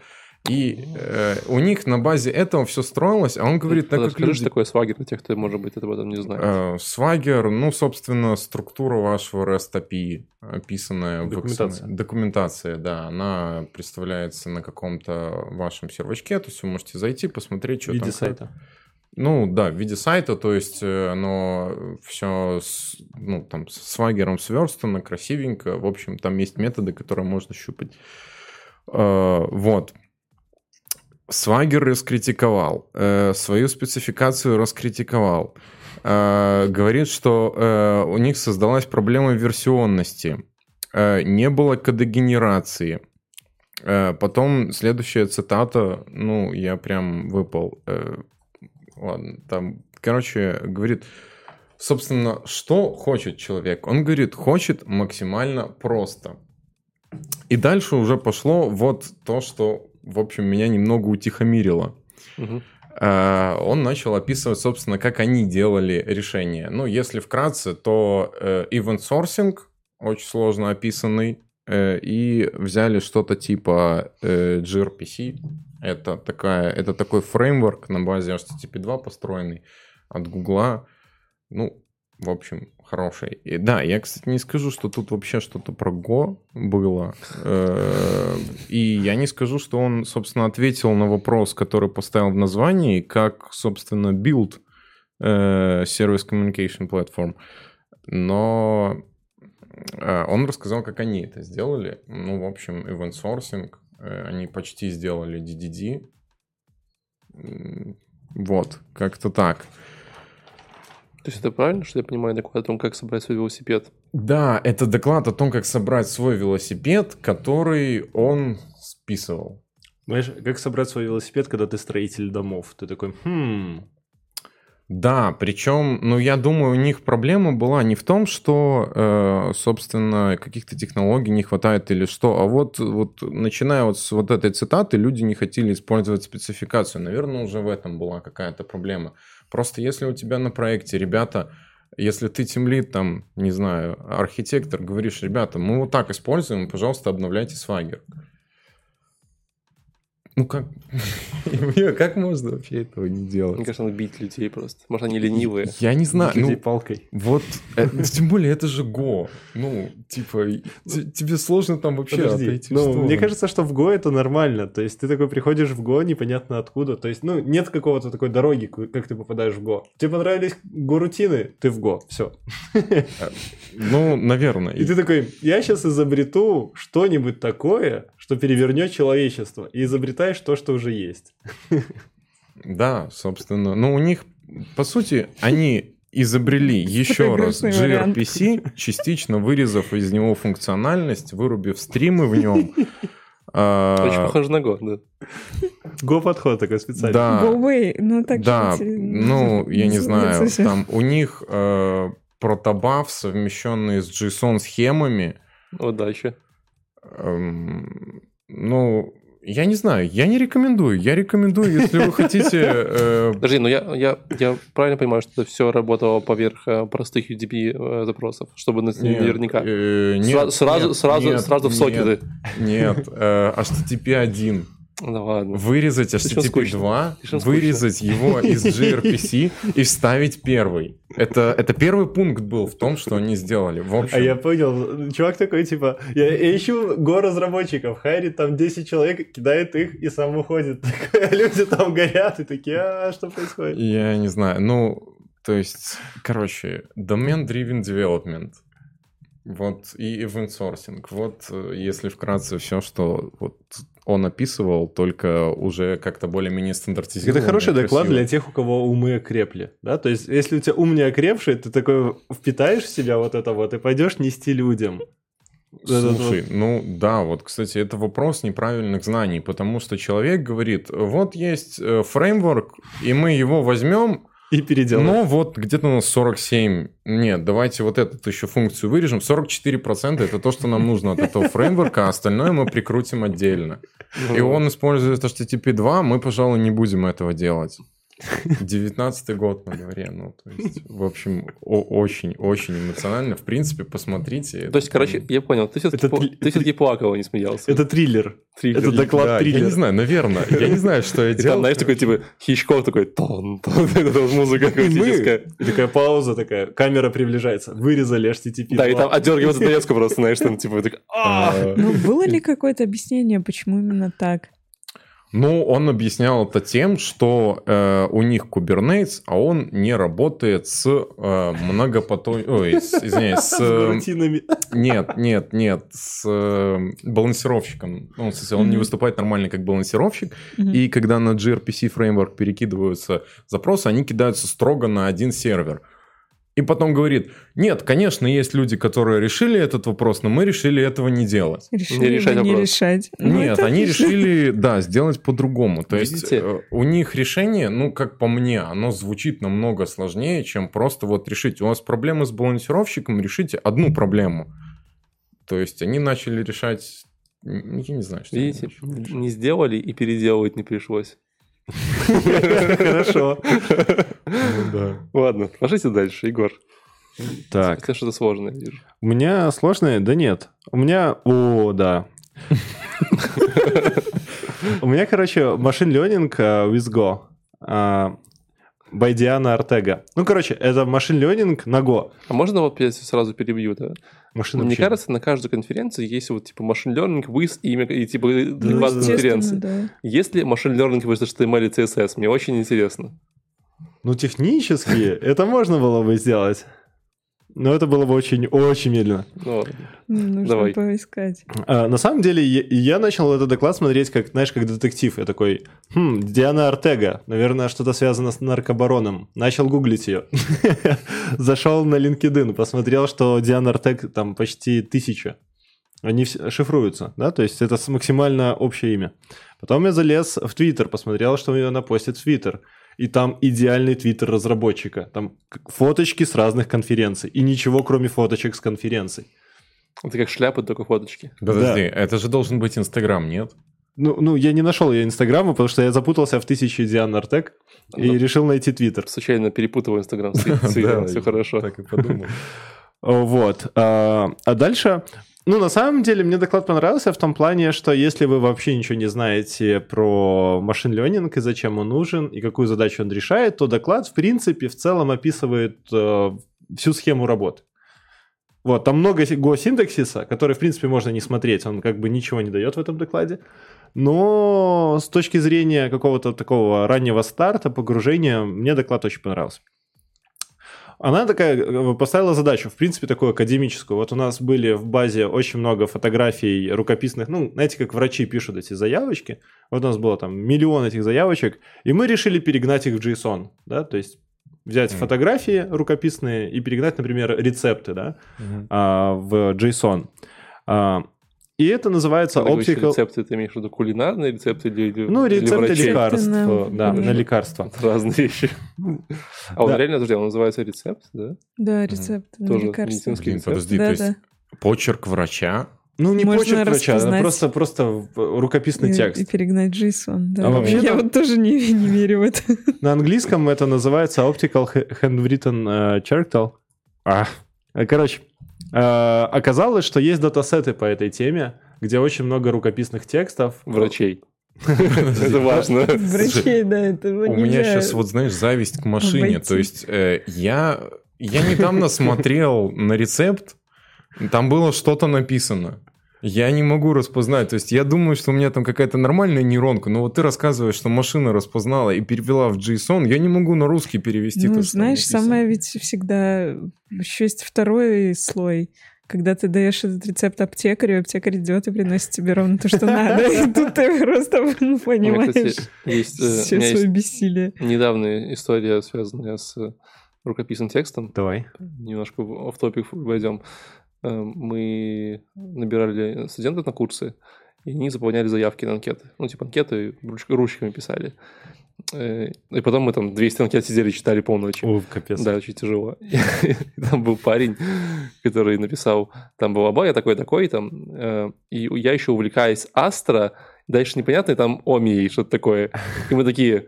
И э, у них на базе этого все строилось, а он говорит, так как люди... что такое свагер для тех, кто, может быть, об этом не знает. Э, Swagger, ну, собственно, структура вашего REST API, описанная в Документация. XML. Документация, да, она представляется на каком-то вашем сервачке, то есть вы можете зайти, посмотреть, В что виде там. сайта. Ну, да, в виде сайта, то есть э, оно все с, ну, там, с свагером сверстано, красивенько. В общем, там есть методы, которые можно щупать. Э, вот. Свагер раскритиковал, э, свою спецификацию раскритиковал. Говорит, что у них создалась проблема версионности. Не было кодогенерации. Потом следующая цитата, ну, я прям выпал ладно, там, короче, говорит, собственно, что хочет человек? Он говорит, хочет максимально просто. И дальше уже пошло вот то, что, в общем, меня немного утихомирило. Угу. Он начал описывать, собственно, как они делали решение. Ну, если вкратце, то э, event sourcing очень сложно описанный, э, и взяли что-то типа gRPC, это, такая, это такой фреймворк на базе HTTP 2 построенный от Гугла. Ну, в общем, хороший. И, да, я, кстати, не скажу, что тут вообще что-то про Go было. Э, и я не скажу, что он, собственно, ответил на вопрос, который поставил в названии, как, собственно, build э, Service Communication Platform. Но э, он рассказал, как они это сделали. Ну, в общем, event sourcing, Э, они почти сделали DDD. Вот, как-то так. То есть это правильно, что я понимаю доклад о том, как собрать свой велосипед? Да, это доклад о том, как собрать свой велосипед, который он списывал. Знаешь, как собрать свой велосипед, когда ты строитель домов? Ты такой, хм, да, причем, ну, я думаю, у них проблема была не в том, что, э, собственно, каких-то технологий не хватает или что, а вот, вот начиная вот с вот этой цитаты, люди не хотели использовать спецификацию. Наверное, уже в этом была какая-то проблема. Просто если у тебя на проекте ребята, если ты темлит, там, не знаю, архитектор, говоришь, ребята, мы вот так используем, пожалуйста, обновляйте свагер. Ну как? (laughs) как можно вообще этого не делать? Мне кажется, надо бить людей просто. Может, они ленивые. Я не знаю. Бить ну, палкой. Вот, э, (laughs) тем более, это же Го. Ну, типа, тебе сложно там вообще Подожди, отойти ну, мне кажется, что в Го это нормально. То есть, ты такой приходишь в Го, непонятно откуда. То есть, ну, нет какого-то такой дороги, как ты попадаешь в Го. Тебе понравились Го-рутины, ты в Го. Все. Ну, наверное. И ты такой, я сейчас изобрету что-нибудь такое, что перевернет человечество. И изобретаешь то, что уже есть. Да, собственно. Но у них, по сути, они изобрели еще раз gRPC, частично вырезав из него функциональность, вырубив стримы в нем. А, Очень похоже на Go, да. Go подход такой специальный. Да. Go way, ну так Да, ну, я не знаю, там у них э, протобаф, совмещенный с JSON схемами. Удачи. Эм, ну, я не знаю, я не рекомендую. Я рекомендую, если вы хотите... Э... Подожди, но я, я, я правильно понимаю, что это все работало поверх э, простых UDP э, запросов, чтобы нет, наверняка... Э, нет, сразу, нет, сразу, нет, сразу в сокеты. Нет, э, HTTP 1. Да ладно. Вырезать HTTP 2, вырезать его из gRPC и вставить первый. Это, это первый пункт был в том, что они сделали. В общем... А я понял. Чувак такой, типа, я, я ищу го разработчиков, хайрит там 10 человек, кидает их и сам уходит. (laughs) Люди там горят и такие, а что происходит? Я не знаю. Ну, то есть, короче, domain-driven development. Вот, и event sourcing. Вот, э, если вкратце все, что вот он описывал, только уже как-то более-менее стандартизированно. Это хороший доклад для тех, у кого умы окрепли, да? То есть, если у тебя ум не окрепший, ты такой впитаешь в себя вот это вот и пойдешь нести людям. Слушай, вот. ну да, вот, кстати, это вопрос неправильных знаний, потому что человек говорит, вот есть э, фреймворк, и мы его возьмем, и переделаем. Но вот где-то у нас 47. Нет, давайте вот эту еще функцию вырежем. 44% это то, что нам нужно от этого фреймворка, а остальное мы прикрутим отдельно. И он использует HTTP 2, мы, пожалуй, не будем этого делать. 19 год на дворе, ну, то есть, в общем, очень-очень эмоционально. В принципе, посмотрите. То есть, короче, я понял, ты все-таки, по... ты все-таки плакал, а не смеялся. Это триллер. триллер. Это доклад да, триллер. Я не знаю, наверное. Я не знаю, что я делал. знаешь, такой, типа, Хичков такой, тон, тон, (laughs) это музыка классическая. Такая пауза такая, камера приближается. Вырезали HTTP. Да, и там отдергивается доездку просто, знаешь, там, типа, так, а. Ну, было ли какое-то объяснение, почему именно так? Ну, он объяснял это тем, что э, у них Kubernetes, а он не работает с э, многопото... Ой, с- извиняюсь, с... Э. Нет, нет, нет, с э, балансировщиком. Ну, в смысле, он не Мгм. выступает нормально как балансировщик. Мгм. И когда на gRPC фреймворк перекидываются запросы, они кидаются строго на один сервер. И потом говорит, нет, конечно, есть люди, которые решили этот вопрос, но мы решили этого не делать. Решили Не решать бы не вопрос. решать. Ну, Нет, они отлично. решили, да, сделать по-другому. То есть Видите? э, у них решение, ну, как по мне, оно звучит намного сложнее, чем просто вот решить. У вас проблемы с балансировщиком, решите одну проблему. То есть они начали решать... Я не знаю, что... Видите, не сделали и переделывать не пришлось. (laughs) Хорошо. Ну да. (laughs) Ладно, пошите дальше, Егор. Так, Это что-то сложное, вижу. у меня сложное? Да нет. У меня... О, да. (laughs) У меня, короче, машин ленинг with Go. а, Diana Артега. Ну, короче, это машин ленинг на Go. А можно вот я сразу перебью, да? Машина Мне кажется, на каждой конференции есть вот типа машин learning with имя и типа Ну, два естественно, конференции. да. Есть ли машин learning with HTML и CSS? Мне очень интересно. Ну, технически это можно было бы сделать. Но это было бы очень-очень медленно. Ну. Нужно Давай. поискать. А, на самом деле, я, я начал этот доклад смотреть, как, знаешь, как детектив. Я такой, хм, Диана Артега, наверное, что-то связано с наркобароном. Начал гуглить ее. (laughs) Зашел на LinkedIn, посмотрел, что Диана Артег там почти тысяча. Они все шифруются, да, то есть это максимально общее имя. Потом я залез в Твиттер, посмотрел, что она постит в Твиттер. И там идеальный твиттер разработчика. Там фоточки с разных конференций. И ничего, кроме фоточек с конференций. Это как шляпы, только фоточки. Подожди, это же должен быть Инстаграм, нет? Ну, ну, я не нашел ее инстаграма, потому что я запутался в тысяче Диан Артек и Ну. решил найти твиттер. Случайно перепутываю Инстаграм с (laughs) Да, Твиттером, все хорошо. Так и подумал. Вот. А, а дальше... Ну, на самом деле, мне доклад понравился в том плане, что если вы вообще ничего не знаете про машин ленинг и зачем он нужен, и какую задачу он решает, то доклад, в принципе, в целом описывает э, всю схему работы. Вот, там много си- го-синтаксиса, который, в принципе, можно не смотреть, он как бы ничего не дает в этом докладе. Но с точки зрения какого-то такого раннего старта, погружения, мне доклад очень понравился. Она такая э, поставила задачу, в принципе, такую академическую. Вот у нас были в базе очень много фотографий рукописных, ну, знаете, как врачи пишут эти заявочки. Вот у нас было там миллион этих заявочек, и мы решили перегнать их в JSON, да, то есть взять Мгм. фотографии рукописные и перегнать, например, рецепты, да, а, в JSON. А, и это называется Когда optical... рецепты, ты имеешь в виду кулинарные рецепты или, Ну, или рецепты врачей? лекарств, на- да, на- лекарства. Это (laughs) разные вещи. А он реально, подожди, он называется рецепт, да? Да, рецепт на лекарства. подожди, то есть почерк врача? Ну, не Можно почерк врача, а просто, просто рукописный И- текст. И перегнать JSON, да. А вообще Я вот тоже не, не верю в это. (laughs) На английском это называется Optical Handwritten э, Character. А, короче, оказалось, что есть датасеты по этой теме, где очень много рукописных текстов. Врачей. (laughs) Это важно. Врачей, да, это У меня сейчас, вот знаешь, зависть к машине. То есть э, я, я недавно смотрел на рецепт, там было что-то написано. Я не могу распознать. То есть я думаю, что у меня там какая-то нормальная нейронка, но вот ты рассказываешь, что машина распознала и перевела в JSON, я не могу на русский перевести. Ну, то, знаешь, самое ведь всегда... Еще есть второй слой. Когда ты даешь этот рецепт аптекарю, аптекарь идет и приносит тебе ровно то, что надо. И тут ты просто (laughs) ну, меня, понимаешь кстати, есть, э, у все меня свое бессилие. недавняя история, связанная с рукописным текстом. Давай. Немножко в топик войдем. Э, Мы набирали студентов на курсы, и они заполняли заявки на анкеты. Ну, типа анкеты руч- ручками писали. Э, И потом мы там 200 анкет сидели, читали полночи. О, капец. Да, очень тяжело. (laughs) И Там был парень, который написал, там был обоя такой-такой, там, э, и я еще увлекаюсь Астро, дальше непонятно, и там Омией, что-то такое. И мы такие,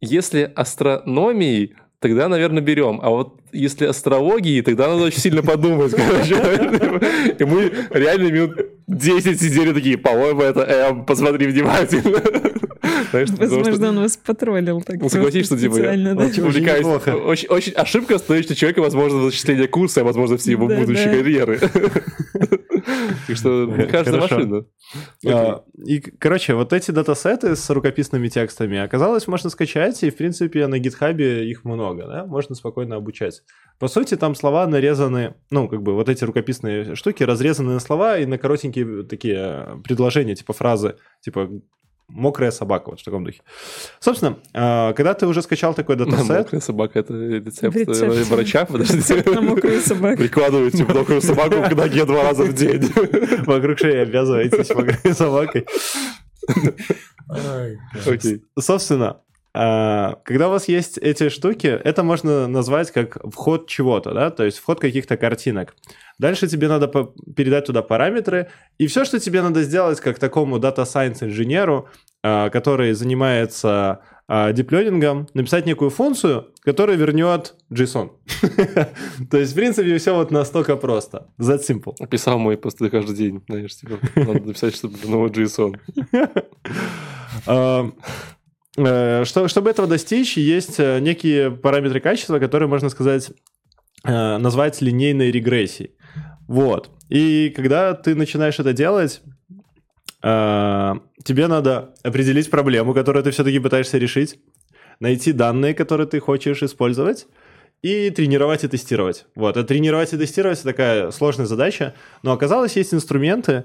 если астрономией, тогда, наверное, берем. А вот если астрологией, тогда надо очень сильно подумать, короче. (laughs) И мы реально минут 10 сидели такие, по-моему, это М, посмотри внимательно. Знаешь, потому что- Возможно, он вас потроллил так. ну, согласись, что типа я специально, да. Очень увлекаюсь. Очень, очень ошибка стоит, что человека, возможно, зачисление курса, а возможно, все его Да, будущей да. карьеры. (laughs) Так что каждая Хорошо. машина. А, И, короче, вот эти датасеты с рукописными текстами, оказалось, можно скачать, и, в принципе, на гитхабе их много, да, можно спокойно обучать. По сути, там слова нарезаны, ну, как бы вот эти рукописные штуки разрезаны на слова и на коротенькие такие э, предложения, типа фразы, типа мокрая собака, вот в таком духе. Собственно, а, когда ты уже скачал такой (laughs) датасет, Мокрая собака, это рецепт Рецепт. э, врача, подождите. На мокрую собаку. Прикладываете мокрую собаку к ноге два раза в день. (laughs) вокруг шеи обвязываетесь мокрой собакой. (laughs) Окей. Собственно, когда у вас есть эти штуки, это можно назвать как вход чего-то, да, то есть вход каких-то картинок. Дальше тебе надо передать туда параметры, и все, что тебе надо сделать как такому Data Science инженеру, а, который занимается а, дипленингом, написать некую функцию, которая вернет JSON. (laughs) То есть, в принципе, все вот настолько просто. That simple. Писал мой просто каждый день, знаешь, типа, надо написать, чтобы новый JSON. (laughs) Э, что- Чтобы этого достичь, есть э, некие параметры качества, которые, можно сказать, э, назвать линейной регрессией. Вот. И когда ты начинаешь это делать, тебе надо определить проблему, которую ты все-таки пытаешься решить, найти данные, которые ты хочешь использовать, и тренировать и тестировать. Вот. А тренировать и тестировать это такая сложная задача, но оказалось, есть инструменты,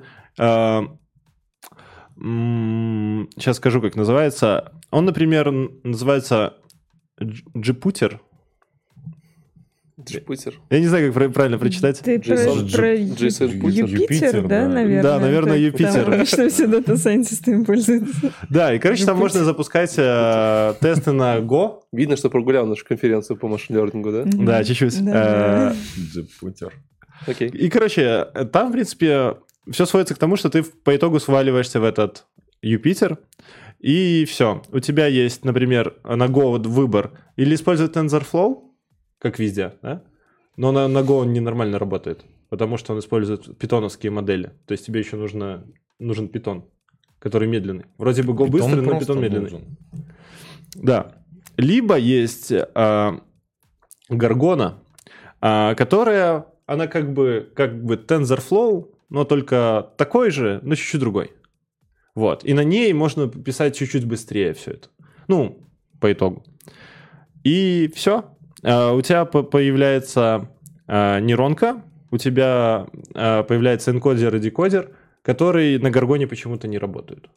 сейчас скажу, как называется. Он, например, называется Дж- Джипутер. Джипутер. Я не знаю, как правильно прочитать. Ты про, JSON, про Jupyter, Jupyter, да, да. наверное? Да, наверное, Jupyter. Потому что все дата-сайентисты им пользуются. Да, и, короче, там можно запускать э, тесты на Go. Видно, что прогулял нашу конференцию по machine learning у, да? Да, чуть-чуть. Да. Э, Джипутер. Окей. И, короче, там, в принципе, все сводится к тому, что ты по итогу сваливаешься в этот Юпитер, и все. У тебя есть, например, на Go выбор или использовать TensorFlow, как везде, да? Но на, на Go он ненормально работает, потому что он использует питоновские модели. То есть тебе еще нужно, нужен питон, который медленный. Вроде бы Go Питон быстрый, но питон медленный. нужен. Да. Либо есть а, Гаргона, а, которая, она как бы, как бы TensorFlow, но только такой же, но чуть-чуть другой. Вот. И на ней можно писать чуть-чуть быстрее все это. Ну, по итогу. И все. у тебя по- появляется а, нейронка, у тебя а, появляется энкодер и декодер, которые на Гаргоне почему-то не работают.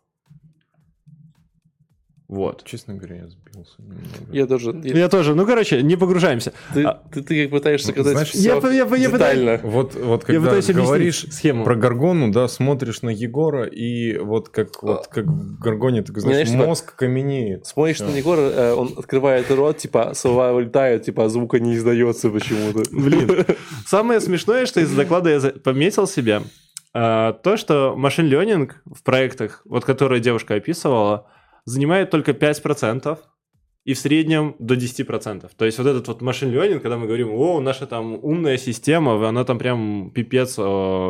Вот. Честно говоря, я сбился немного. Я тоже... я- Я тоже. Ну, короче, не погружаемся. Ты, А- ты, ты как пытаешься Ну, сказать знаешь, всё я я я детально. Вот, вот Я когда пытаюсь объяснить говоришь схему. про Гаргону, да, смотришь на Егора, и вот как, вот, как в Гаргоне, ты знаешь, знаешь, типа, мозг каменеет. Смотришь Всё. на Егора, э, он открывает рот, типа, слова вылетают, типа, а звука не издается почему-то. Блин. (laughs) Самое смешное, что из доклада я пометил себе, а, то, что машин ленинг в проектах, вот которые девушка описывала, занимает только 5%, и в среднем до 10%. То есть вот этот вот машин ленинг, когда мы говорим, о, наша там умная система, она там прям пипец, э,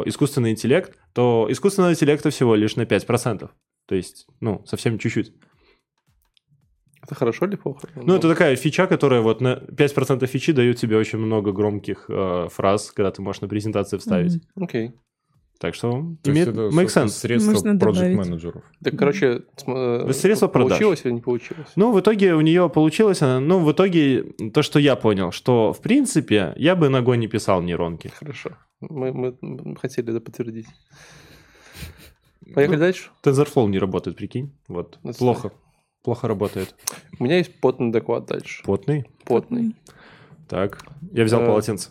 искусственный интеллект, то искусственного интеллекта всего лишь на 5%. То есть, ну, совсем чуть-чуть. Это хорошо или плохо? Ну, это такая фича, которая вот на 5% фичи дают тебе очень много громких э, фраз, когда ты можешь на презентации вставить. Окей. Так что То есть имеет это, make sense. средство Можно проект-менеджеров. Так, короче, э, Средства продаж. получилось или не получилось? Ну, в итоге у нее получилось, она- ну, в итоге то, что я понял, что, в принципе, я бы ногой не писал нейронки. Хорошо. Мы, мы хотели это подтвердить. Поехали дальше. TensorFlow не работает, прикинь. Вот. Это Плохо. Плохо работает. У меня есть потный доклад дальше. Потный. Потный. Так. Я взял Э, полотенце.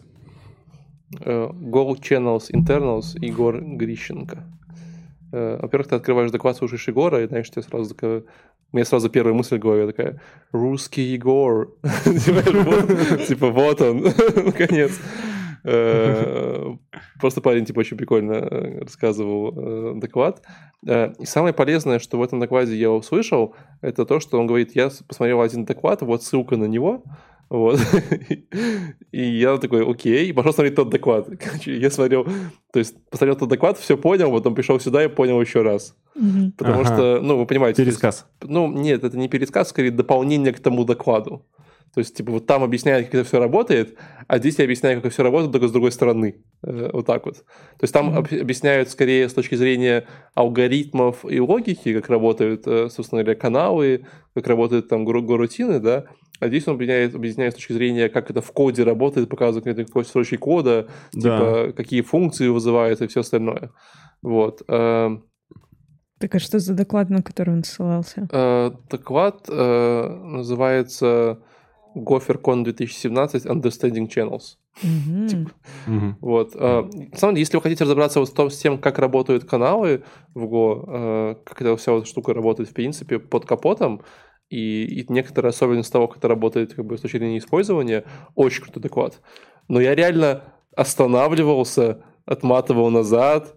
Э, Go Channels Internals Егор Грищенко. Э, Во-первых, ты открываешь доклад, слушаешь Егора, и знаешь, тебе сразу такая... У меня сразу первая мысль в голове такая, русский Егор. (laughs) Типа, вот он, (laughs) наконец. Э, Просто парень, типа, очень прикольно рассказывал доклад. И самое полезное, что в этом докладе я услышал, это то, что он говорит, я посмотрел один доклад, вот ссылка на него, вот. (laughs) И я такой, окей, и пошел смотреть тот доклад. (laughs) Короче, я смотрел, то есть посмотрел тот доклад, все понял, потом пришел сюда и понял еще раз. Потому Ага. что, ну, вы понимаете... то есть, Пересказ. ну, нет, это не пересказ, скорее дополнение к тому докладу. То есть, типа, вот там объясняют, как это все работает, а здесь я объясняю, как это все работает, только с другой стороны. Э, вот так вот. То есть там mm-hmm. объясняют скорее с точки зрения алгоритмов и логики, как работают, э, собственно говоря, каналы, как работают там горутины, да, а здесь он объясняет, объясняет с точки зрения, как это в коде работает, показывает какой строчки кода, да. типа, какие функции вызывает и все остальное. Вот. Эм, так а что за доклад, на который он ссылался? Э, доклад называется GopherCon 2017 Understanding Channels. Mm-hmm. Типа. Mm-hmm. Вот. Mm-hmm. На самом деле, если вы хотите разобраться вот с тем, как работают каналы в Go, э, как эта вся вот штука работает, в принципе, под капотом, и, и некоторые особенности того, как это работает как бы, с точки зрения использования, очень крутой доклад. Но я реально останавливался, отматывал назад,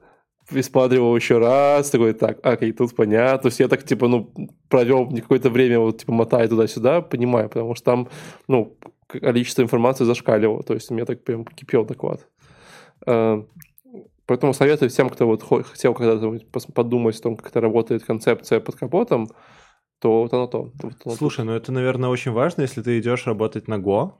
пересматривал еще раз, такой, так, окей, тут понятно. То есть я так, типа, ну, провел какое-то время, вот, типа, мотая туда-сюда, понимаю, потому что там, ну, количество информации зашкаливало, то есть у меня так прям кипел доклад. Э, поэтому советую всем, кто вот хотел когда-то подумать о том, как это работает концепция под капотом, то вот оно то. Вот оно Слушай, то. ну это, наверное, очень важно, если ты идешь работать на Go,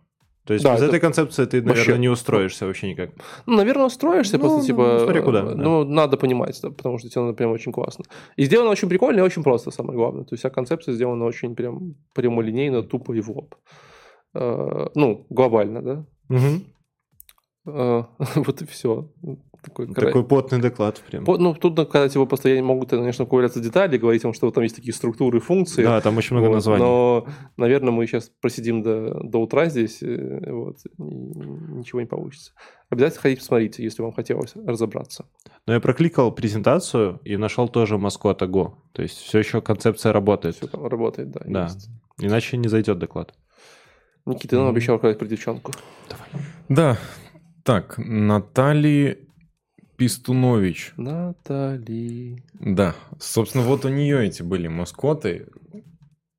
то есть да, без это... этой концепции ты, наверное, вообще... не устроишься вообще никак. Ну, наверное, устроишься, ну, просто типа... Смотри, куда. Да. Ну, надо понимать, да, потому что сделано прям очень классно. И сделано очень прикольно и очень просто, самое главное. То есть вся концепция сделана очень прям прямолинейно, тупо и в лоб. Uh, ну, глобально, да? Угу. (laughs) Вот и все. Такой, Такой потный доклад прям. По, ну, тут, когда типа, постоянно могут, конечно, ковыряться детали, говорить вам, что там есть такие структуры, функции. Да, там очень много вот, названий. Но, наверное, мы сейчас просидим до, до утра здесь, э, вот, и ничего не получится. Обязательно ходите посмотрите, если вам хотелось разобраться. Но я прокликал презентацию и нашел тоже маскота Go. То есть все еще концепция работает. Все там работает, да. Да. Есть. Иначе не зайдет доклад. Никита, ты нам обещал рассказать про девчонку. Давай. Да. Так, Натальи Пистунович. Натали. Да, собственно, вот у нее эти были маскоты.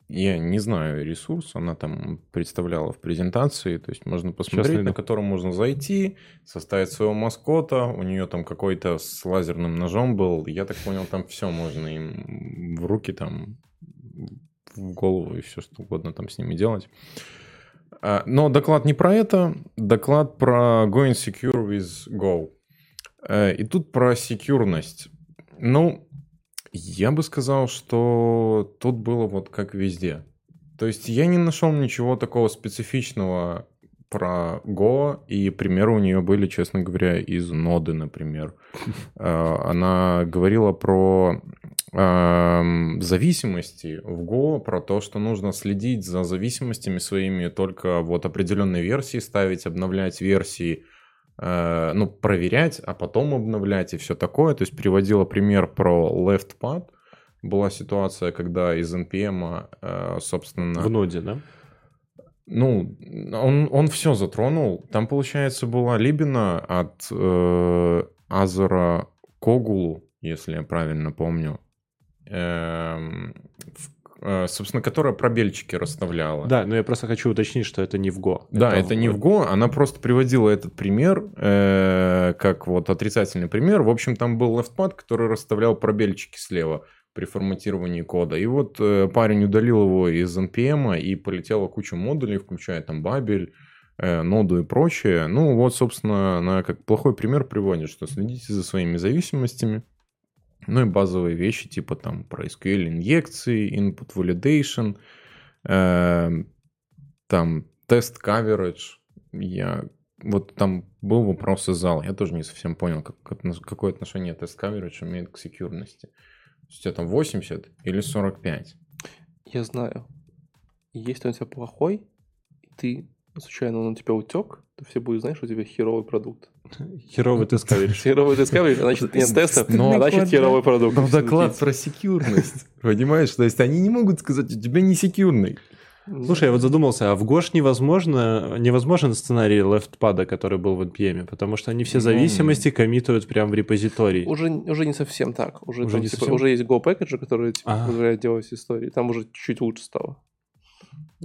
Я не знаю ресурс, она там представляла в презентации, то есть можно посмотреть, на котором можно зайти, составить своего маскота, у нее там какой-то с лазерным ножом был, я так понял, там все можно им в руки, там, в голову и все что угодно там с ними делать. А, но доклад не про это, доклад про Going Secure with Go. Э, и тут про секьюрность. Ну, я бы сказал, что тут было вот как везде. То есть я не нашел ничего такого специфичного про Go, и примеры у нее были, честно говоря, из ноды, например. (laughs) Э, она говорила про эм, зависимости в Go, про то, что нужно следить за зависимостями своими только вот определенной версии, ставить, обновлять версии, ну, проверять, а потом обновлять и все такое. То есть приводила пример про LeftPad. Была ситуация, когда из NPM, э, собственно... В ноде, да? Ну, он, он все затронул. Там, получается, была Либина от э, Азера Когулу, если я правильно помню. Эм, в Э, собственно, которая пробельчики расставляла. Да, но я просто хочу уточнить, что это не в Go. Да, это, это не в Go. Она просто приводила этот пример э, как вот отрицательный пример. В общем, там был leftpad, который расставлял пробельчики слева при форматировании кода. И вот э, парень удалил его из NPM и полетела куча модулей, включая там Babel, э, ноду и прочее. Ну вот, собственно, она как плохой пример приводит, что следите за своими зависимостями, ну и базовые вещи, типа там про SQL инъекции, input validation, э, там тест coverage. Я вот там был вопрос из зала, я тоже не совсем понял, как, какое отношение тест coverage имеет к секьюрности. То есть там 80 или 45? Я знаю. Если он у тебя плохой, ты случайно он у тебя утек, то все будут знать, что у тебя херовый продукт. Херовый coverage. (laughs) Херовый coverage, значит, нет тестов, но значит, херовый продукт. Но доклад про секьюрность. Понимаешь? То есть они не могут сказать, у тебя не секьюрный. Слушай, я вот задумался, а в Гош невозможно, невозможен сценарий лефтпада, который был в NPM, потому что они все зависимости коммитируют прямо в репозиторий. Уже, уже не совсем так. Уже, уже, там, не типа, совсем? уже есть Go package, который типа, ага. позволяет делать истории. Там уже чуть-чуть лучше стало.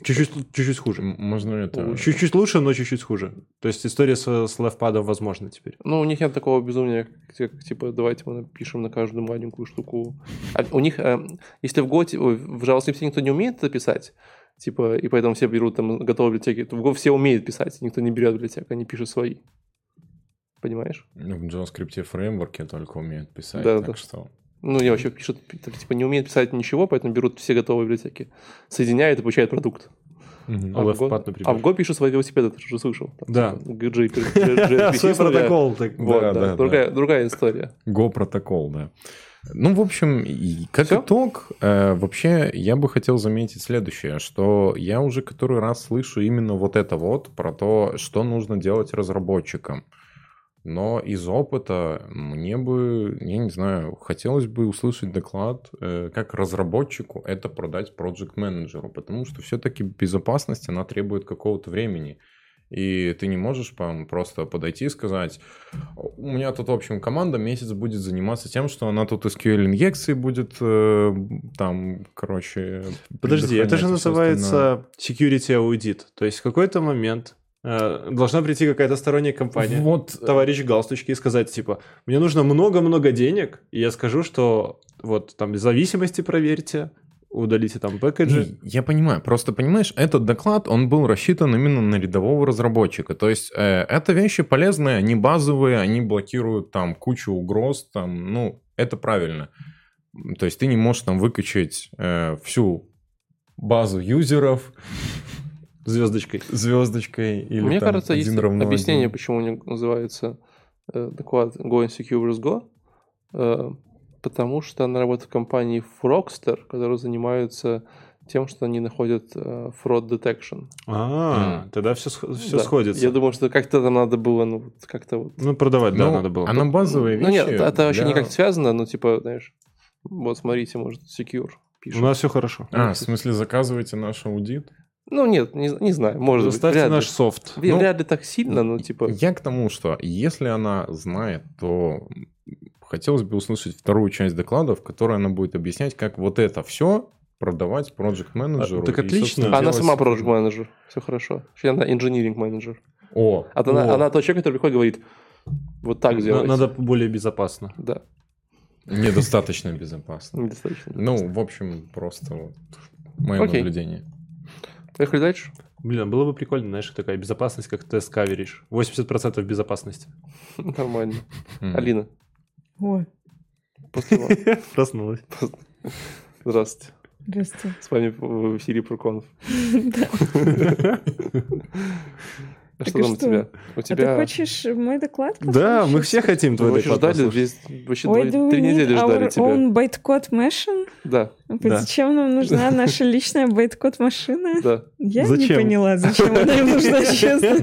Чуть-чуть, чуть-чуть хуже. Можно это... Чуть-чуть лучше, но чуть-чуть хуже. То есть история с, с левпадом возможна теперь. Ну, у них нет такого безумия, как, типа, давайте мы напишем на каждую маленькую штуку. А у них, э, если в Готе, в JavaScript никто не умеет это писать, Типа, и поэтому все берут там готовые библиотеки. В Go все умеют писать, никто не берет библиотек, они пишут свои. Понимаешь? Ну, в JavaScript фреймворке только умеют писать, Да, так да. что... Ну, не вообще пишут, типа, не умеют писать ничего, поэтому берут все готовые библиотеки. Соединяют и получают продукт. Мгм. А в Go- а в Go пишут свои велосипеды, ты же слышал. Да. Свой протокол. другая, другая история. Go протокол, да. Ну, в общем, как Всё? итог, э, вообще я бы хотел заметить следующее, что я уже который раз слышу именно вот это вот про то, что нужно делать разработчикам. Но из опыта мне бы, я не знаю, хотелось бы услышать доклад, э, как разработчику это продать проект менеджеру потому что все-таки безопасность, она требует какого-то времени. И ты не можешь там просто подойти и сказать, у меня тут, в общем, команда месяц будет заниматься тем, что она тут SQL-инъекции будет э, там, короче... Подожди, это же всё остальное. называется security audit. То есть в какой-то момент должна прийти какая-то сторонняя компания, Вот, товарищ в галстучке и сказать, типа, мне нужно много-много денег, и я скажу, что вот там зависимости проверьте, удалите там пэкэджи. Я понимаю, просто понимаешь, этот доклад, он был рассчитан именно на рядового разработчика. То есть э, это вещи полезные, они базовые, они блокируют там кучу угроз, там, ну, это правильно. То есть ты не можешь там выкачать э, всю базу юзеров Звездочкой. звездочкой или Мне там кажется, есть равно объяснение, один. почему у него называется э, доклад Go Insecure vs. Go. Э, потому что она работает в компании Frogster, которые занимаются тем, что они находят э, fraud detection. А, тогда все, все Да. сходится. Я думаю, что как-то там надо было, ну, вот как-то вот... Ну, продавать, да, Ну, надо было. А на базовые Ну нет, это вообще для- никак связано, ну, типа, знаешь, вот смотрите, может, Secure У пишет. нас все хорошо. А, в смысле, заказывайте наш аудит? Ну нет, не, не знаю, может быть, Заставьте вряд ли. наш софт. Вряд- Ну, вряд ли так сильно, но типа... Я к тому, что если она знает, то хотелось бы услышать вторую часть доклада, в которой она будет объяснять, как вот это все продавать проект менеджеру. А, так отлично. А она делать- сама project менеджер, все хорошо. Вообще Она engineering менеджер. О, А то она, о, она тот человек, который приходит и говорит, вот так делать. Надо более безопасно. Да, недостаточно безопасно. недостаточно. Ну, в общем, просто вот мое Окей. наблюдение. Поехали дальше. Блин, а было бы прикольно, знаешь, такая безопасность, как тест каверишь. 80% безопасности. (laughs) Нормально. Алина, О, после вас. (laughs) Проснулась. Здравствуйте. здравствуйте. С вами в эфире Проконов. А Что там у тебя? У А ты тебя... хочешь мой доклад Да, мы все хотим твой вообще доклад ждали весь... Вообще три недели ждали our тебя. own bytecode machine? Да, Да. Зачем нам нужна (laughs) наша личная bytecode машина? да. Я не поняла, зачем она им нужна, (laughs) честно.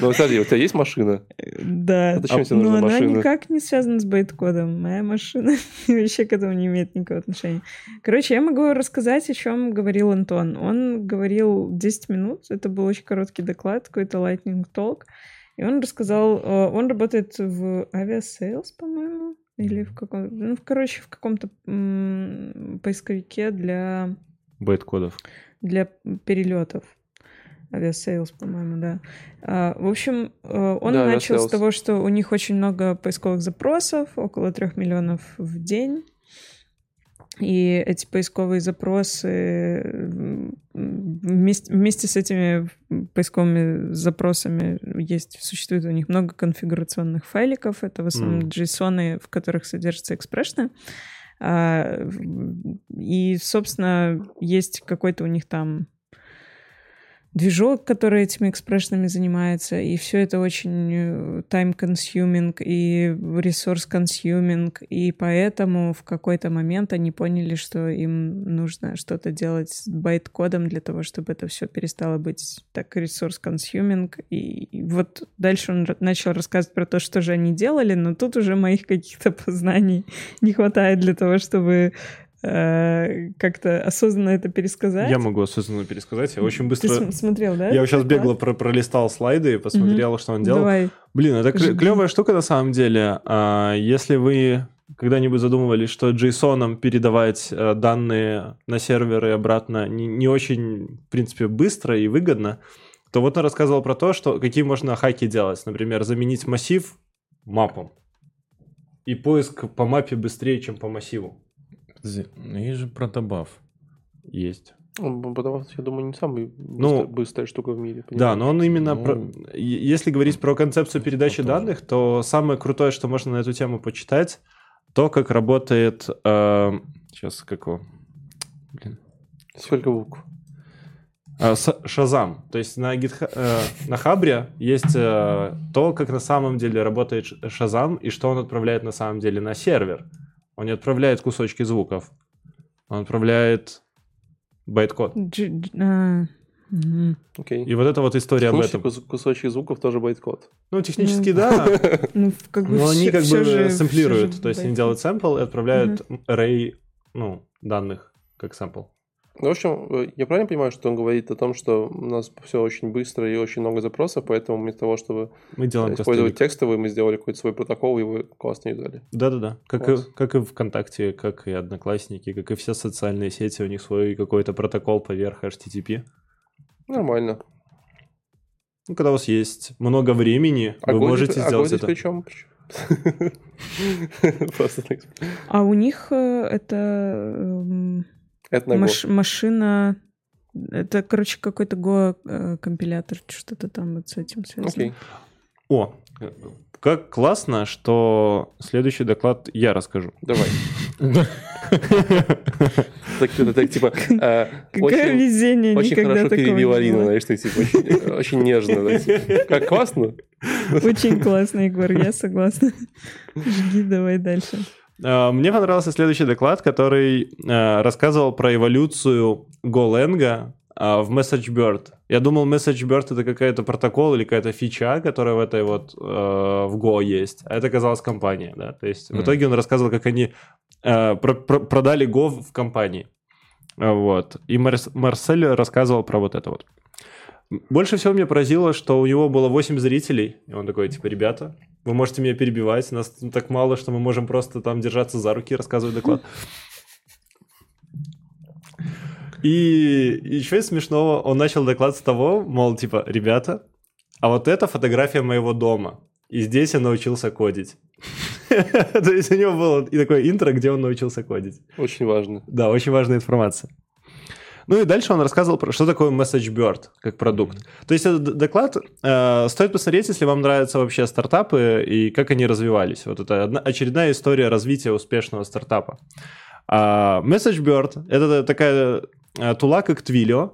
Ну, смотри, у тебя есть машина? Да, А зачем тебе но нужна она машина? никак не связана с байткодом. Моя машина (laughs) вообще к этому не имеет никакого отношения. Короче, я могу рассказать, о чем говорил Антон. Он говорил 10 минут, это был очень короткий доклад, какой-то lightning talk. И он рассказал, э, он работает в Aviasales, по-моему, или в каком ну, короче, в каком-то поисковике для Байт-кодов. для перелетов. Aviasales, по-моему, да. А, в общем, э, он Да, начал с Aviasales. того, что у них очень много поисковых запросов, около трех миллионов в день. И эти поисковые запросы вместе, вместе с этими поисковыми запросами есть, существует у них много конфигурационных файликов. Это в основном М. JSON, в которых содержатся экспрешны. А, И, собственно, есть какой-то у них там движок, который этими экспрессионами занимается, и все это очень э, time-consuming и resource-consuming, и поэтому в какой-то момент они поняли, что им нужно что-то делать с байт-кодом для того, чтобы это все перестало быть так resource-consuming, и, вот дальше он начал рассказывать про то, что же они делали, но тут уже моих каких-то познаний не хватает для того, чтобы э, как-то осознанно это пересказать. Я могу осознанно пересказать. Я очень Ты быстро... см- смотрел, да? Я сейчас бегло про- пролистал слайды и посмотрел, что он делал. Давай. Блин, это Жги. клевая штука на самом деле. А, Если вы когда-нибудь задумывались, что JSON передавать э, данные на сервер и обратно не, не очень, в принципе, быстро и выгодно, то вот он рассказывал про то, что какие можно хаки делать. Например, заменить массив мапом. И поиск по мапе быстрее, чем по массиву. Подожди, есть же протобаф. Есть. Что, я думаю, не самая Ну, быстр- быстрая штука в мире. Да, понимаешь? но он именно... Ну, про- Если говорить про концепцию передачи тоже. данных, то самое крутое, что можно на эту тему почитать, то, как работает... сейчас, как его... Блин. Сколько букв? Шазам. То есть на, GitHub, э, на Хабре есть э, то, как на самом деле работает Shazam и что он отправляет на самом деле на сервер. Он не отправляет кусочки звуков. Он отправляет байткод. А. Окей. И вот это вот история об этом. кус- кусочки звуков тоже байткод. Ну, технически Ну, да, (laughs) Ну, но они как бы сэмплируют. То есть они делают сэмпл и отправляют array ну, данных как сэмпл. Ну, в общем, э, я правильно понимаю, что он говорит о том, что у нас все очень быстро и очень много запросов, поэтому вместо того, чтобы Мы делаем использовать тестовик. текстовый, мы сделали какой-то свой протокол, и его классно юзали. Да-да-да. Как и, Класс. как и ВКонтакте, как и Одноклассники, как и все социальные сети, у них свой какой-то протокол поверх HTTP. Нормально. Ну, когда у вас есть много времени, А вы можете здесь- а сделать здесь это. при чем? (laughs) Просто так. А у них э, это эм, Это на Go. маш- машина... Это, короче, какой-то Go-компилятор, что-то там вот с этим связано. Окей. О, как классно, что следующий доклад я расскажу. Давай. Так, это так, типа, э, Какое везение, очень никогда хорошо перебил было. знаешь, ты типа очень, нежно. типа. Как классно? Очень классно, Егор, я согласна. (laughs) Жги, давай дальше. А, Мне понравился следующий доклад, который а, рассказывал про эволюцию GoLang а, в MessageBird. Я думал, MessageBird это какая-то протокол или какая-то фича, которая в этой вот э, в Go есть. А это оказалась компания, да. То есть в Мгм. итоге он рассказывал, как они э, про- про- продали Go в компании. Вот. И Марс- Марсель рассказывал про вот это вот. Больше всего меня поразило, что у него было 8 зрителей. И он такой, типа, ребята, вы можете меня перебивать, нас так мало, что мы можем просто там держаться за руки и рассказывать доклад. И еще из смешного, он начал доклад с того, мол, типа, ребята, а вот это фотография моего дома. И здесь я научился кодить. (laughs) То есть у него было и такое интро, где он научился кодить. Очень важно. Да, очень важная информация. Ну и дальше он рассказывал про что такое MessageBird как продукт. То есть этот доклад э, стоит посмотреть, если вам нравятся вообще стартапы и как они развивались. Вот это одна, очередная история развития успешного стартапа. А MessageBird — это такая э, тула, как Twilio,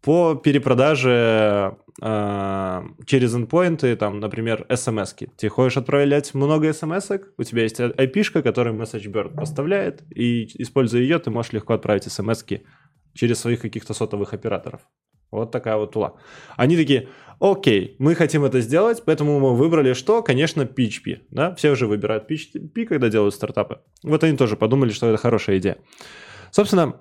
по перепродаже э, через endpoinты, там, например, смс-ки. Ты хочешь отправлять много смс у тебя есть IP-шка, которую MessageBird поставляет, и, используя ее, ты можешь легко отправить смс через своих каких-то сотовых операторов. Вот такая вот тула. Они такие, окей, мы хотим это сделать, поэтому мы выбрали что? Конечно, PHP. Да? Все уже выбирают PHP, когда делают стартапы. Вот они тоже подумали, что это хорошая идея. Собственно,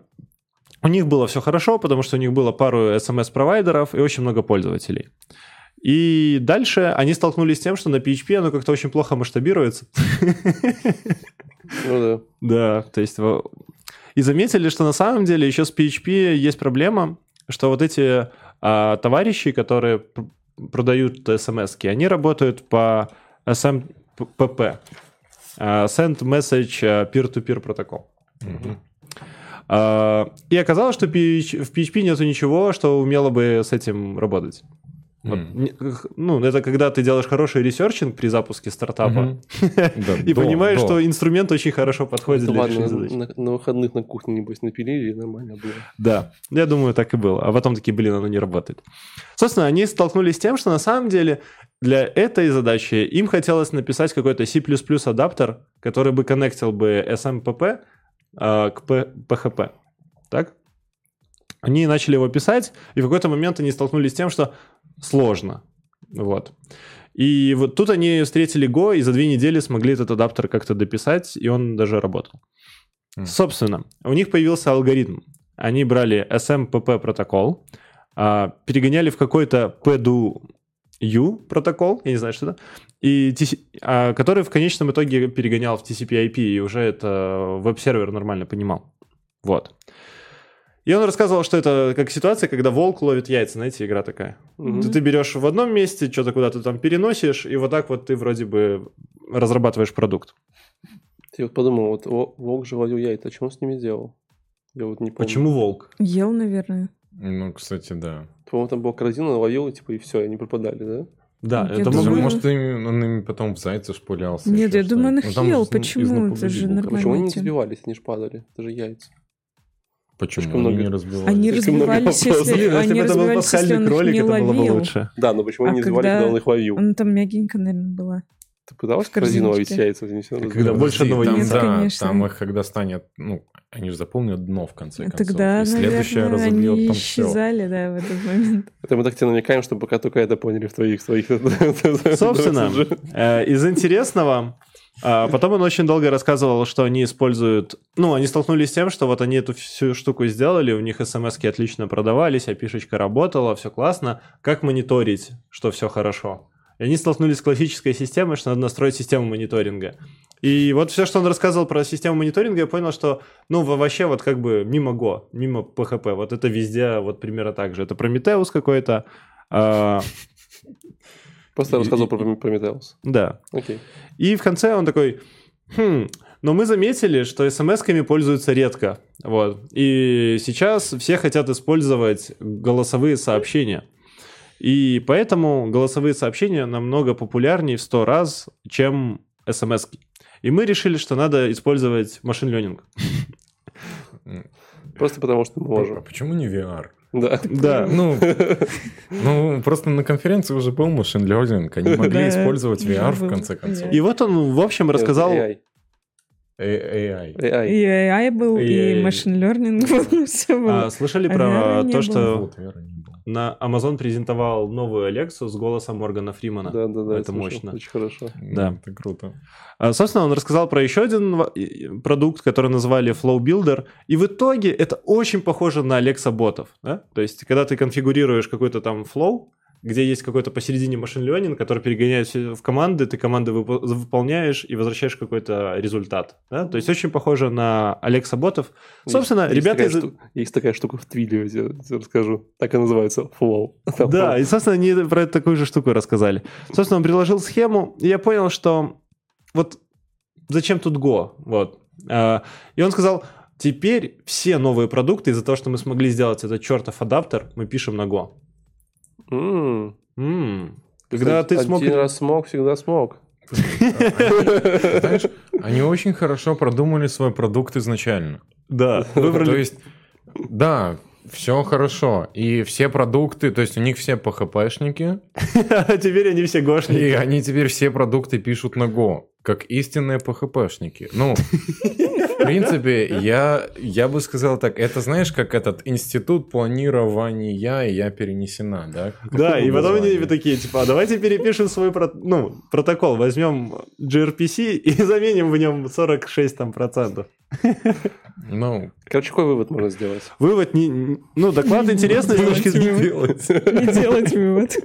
у них было все хорошо, потому что у них было пару SMS-провайдеров и очень много пользователей. И дальше они столкнулись с тем, что на PHP оно как-то очень плохо масштабируется. Ну да. Да, то есть... И заметили, что на самом деле еще с PHP есть проблема, что вот эти а, товарищи, которые пр- продают смс они работают по SMPP. а, Send Message а, Peer-to-Peer протокол. А, И оказалось, что в PHP нету ничего, что умело бы с этим работать. Вот, не- х- ну, это когда ты делаешь хороший researching при запуске стартапа (laughs) и понимаешь, что инструмент очень хорошо подходит Ну для решения на, задач. на- выходных на кухне, небось, напилили, и нормально было. Да, я думаю, так и было. А потом такие, блин, оно не работает. Собственно, они столкнулись с тем, что на самом деле для этой задачи им хотелось написать какой-то C++ адаптер, который бы коннектил бы SMPP а, к PHP. Так? Они начали его писать, и в какой-то момент они столкнулись с тем, что сложно. Вот. И вот тут они встретили Go, и за две недели смогли этот адаптер как-то дописать, и он даже работал. Мгм. Собственно, у них появился алгоритм. Они брали SMPP протокол, а, перегоняли в какой-то PDU протокол, я не знаю, что это, и а, который в конечном итоге перегонял в TCP/IP, и уже это веб-сервер нормально понимал. Вот. И он рассказывал, что это как ситуация, когда волк ловит яйца, знаете, игра такая. Мгм. Ты, ты берешь в одном месте, что-то куда-то там переносишь, и вот так вот ты вроде бы разрабатываешь продукт. Я вот подумал, вот Во- Волк же ловил яйца, а что он с ними сделал? Я вот не помню. Почему волк? Ел, наверное. Ну, кстати, да. По-моему, там была корзина, наловил, и типа, и все, они пропадали, да? Да, Я это думаю- может, им- он ими потом в зайца шпулялся. Нет, я думаю, он их Ну, ел. Почему? напугали Это же нормально. Почему они не сбивались, они же падали? Это же яйца. Почему Слишком они много. не разбивались? Они Слишком много разбивались, вопросов. если Блин, если они бы это был разбивались, если пасхальный кролик, не это было бы ловил. лучше. Да, но почему А они не когда когда он их ловил? Он там мягенько, наверное, была. Ты пыталась в корзину ловить яйца? Не надо Когда больше одного там, Нет, да, конечно. там их когда станет, ну, они же заполнят дно в конце концов. Тогда, и следующее наверное, разобьет они там все. исчезали, да, в этот момент. Это мы так тебе намекаем, чтобы пока только это поняли в твоих... в твоих (laughs) Собственно, (laughs) э, из интересного, а, потом он очень долго рассказывал, что они используют... Ну, они столкнулись с тем, что вот они эту всю штуку сделали, у них смс отлично продавались, опишечка работала, все классно. Как мониторить, что все хорошо? И они столкнулись с классической системой, что надо настроить систему мониторинга. И вот все, что он рассказывал про систему мониторинга, я понял, что, ну, во- вообще вот как бы мимо Go, мимо PHP, вот это везде вот примерно так же. Это Prometheus какой-то, а, Просто И- рассказывал и- про Прометеус. да. Окей. И в конце он такой, хм, но мы заметили, что смс-ками пользуются редко. Вот. И сейчас все хотят использовать голосовые сообщения. И поэтому голосовые сообщения намного популярнее в 100 раз, чем смс -ки. И мы решили, что надо использовать машин ленинг. Просто потому, что мы А можем. почему не VR? Да. Да. (laughs) Ну, ну, просто на конференции уже был машин learning, они могли Да, использовать VR в конце концов. И вот он, в общем, рассказал... AI. AI. AI. И AI был, и И- machine learning (laughs) был, все было. А, слышали А про то, что Вот. На Amazon презентовал новую Алексу с голосом Моргана Фримана? Да, да, да. Это слышал. мощно. Очень хорошо. Да. Это круто. А, Собственно, он рассказал про еще один и- продукт, который назвали Flow Builder. И в итоге это очень похоже на Alexa ботов. Да? То есть, когда ты конфигурируешь какой-то там Flow, где есть какой-то посередине машин learning, который перегоняет в команды, ты команды выпо- выполняешь и возвращаешь какой-то результат. Да? То есть, очень похоже на Alexa ботов. Собственно, Есть- ребята есть из... такая, шту- есть такая штука в Твиле, я тебе расскажу. Так и называется. Там Да, и, собственно, они про такую же штуку рассказали. Собственно, он приложил схему, и я понял, что вот зачем тут Go? Вот. А, И он сказал, теперь все новые продукты, из-за того, что мы смогли сделать этот чертов адаптер, мы пишем на Go. М. М. Когда Кстати, ты смог... Один раз смог, всегда смог. Знаешь, они очень хорошо продумали свой продукт изначально. Да, То выбрали... есть, да, все хорошо. И все продукты, то есть у них все PHP-шники, (laughs) А теперь они все и гошники. они теперь все продукты пишут на Go, как истинные PHP-шники. Ну, (laughs) в принципе, я, я бы сказал так, это знаешь, как этот институт планирования, и я перенесена, да? Да, и потом они такие, типа, а давайте перепишем свой про- ну, протокол, возьмем gRPC и (laughs) заменим в нем 46 там процентов. Ну, Короче, какой вывод можно сделать? Вывод не... Ну, доклад интересный с точки зрения... (laughs) Не делать вывод.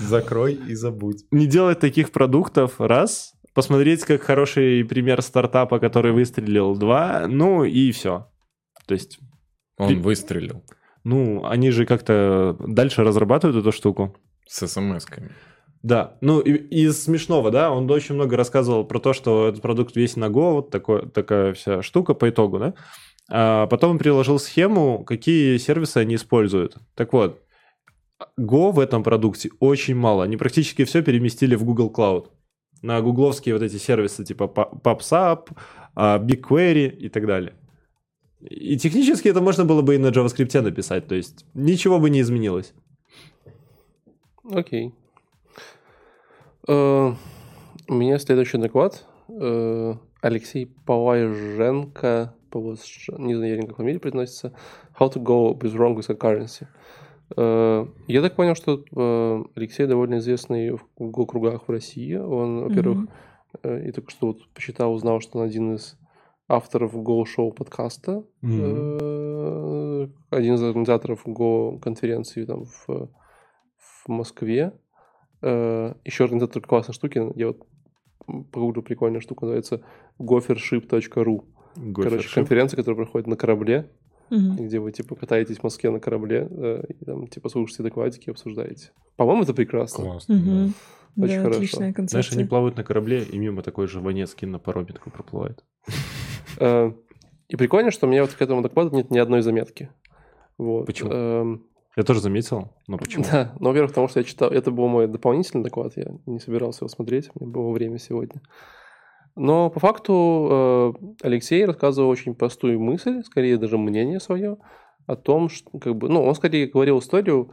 закрой и забудь. Не делать таких продуктов, раз. Посмотреть, как хороший пример стартапа, который выстрелил, два. Ну, и все. То есть, Он выстрелил ну, они же как-то дальше разрабатывают эту штуку. с смс-ками. Да, ну и, из смешного, да, он очень много рассказывал про то, что этот продукт весь на Go, вот такой, такая вся штука по итогу, да. А потом он приложил схему, какие сервисы они используют. Так вот, Go в этом продукте очень мало. Они практически все переместили в Google Cloud. На гугловские вот эти сервисы типа PubSub, а, BigQuery и так далее. И технически это можно было бы и на JavaScript написать, то есть ничего бы не изменилось. Окей. Э, У меня следующий доклад. Э, Алексей Палайженко, Павлаш- не знаю, я никак фамилия произносится. How to go with wrong with a currency. Э, Я так понял, что э, Алексей довольно известный в Go-кругах в России. Он, во-первых, э, я только что вот посчитал, узнал, что он один из авторов Go-шоу подкаста. Э, Один из организаторов Go-конференции там в, в Москве. Еще организатор классной штуки, я вот погуглил, прикольная штука, называется gophership.ru. Короче, конференция, которая проходит на корабле, Мгм. где вы, типа, катаетесь в Москве на корабле, э, и там, типа, слушаете докладики, обсуждаете. По-моему, это прекрасно. Классно. Мгм. Очень Да, хорошо. отличная Знаешь, концепция. они плавают на корабле, и мимо такой же Ванецкий на пароме такой проплывает. Э, И прикольно, что у меня вот к этому докладу нет ни одной заметки. Вот. Почему? Эм, Я тоже заметил, но почему? (laughs) Да, ну, во-первых, потому что я читал, это был мой дополнительный доклад, я не собирался его смотреть, у меня было время сегодня. Но по факту э, Алексей рассказывал очень простую мысль, скорее даже мнение свое, о том, что, как бы, ну, он скорее говорил историю,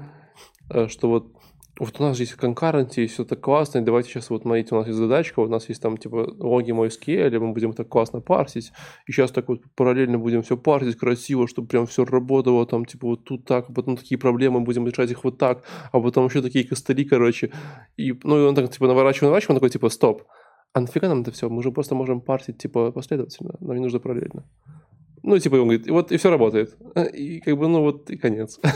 э, что вот вот у нас здесь конкуренции, все так классно, давайте сейчас вот, смотрите, у нас есть задачка, у нас есть там, типа, логи MySQL, мы будем так классно парсить, и сейчас так вот параллельно будем все парсить красиво, чтобы прям все работало, там, типа, вот тут так, а потом такие проблемы, будем решать их вот так, а потом еще такие костыли, короче, и, ну, и он так, типа, наворачивает, наворачивает, он такой, типа, стоп, а нафига нам это все? Мы же просто можем парсить, типа, последовательно, нам не нужно параллельно. Ну, типа, он говорит, вот, и все работает. И как бы, ну, вот, и конец. (laughs)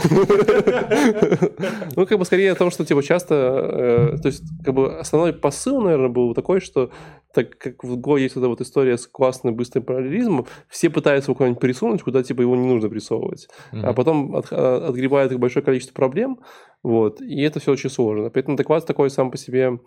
Ну, как бы, скорее о том, что, типа, часто, э, то есть, как бы, основной посыл, наверное, был такой, что так как в Go есть эта вот история с классным быстрым параллелизмом, все пытаются его куда-нибудь присунуть, куда, типа, его не нужно присовывать. А потом от, а, отгребает их большое количество проблем, вот, и это все очень сложно. Поэтому доклад такой сам по себе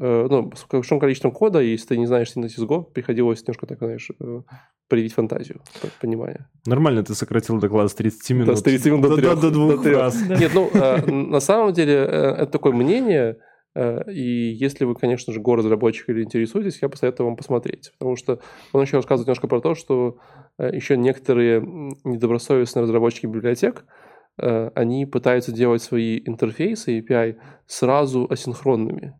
э, ну, с большим количеством кода, если ты не знаешь синтаксис Go, приходилось немножко так, знаешь, э, проявить фантазию, понимание. Нормально ты сократил доклад с 30 минут. Да, с 30 минут до, до, трех, до, до двух до трех. фраз. Нет, ну, э, на самом деле, э, это такое мнение, э, и если вы, конечно же, го-разработчик или интересуетесь, я посоветую вам посмотреть, потому что он еще рассказывает немножко про то, что э, еще некоторые недобросовестные разработчики библиотек, они пытаются делать свои интерфейсы API сразу асинхронными,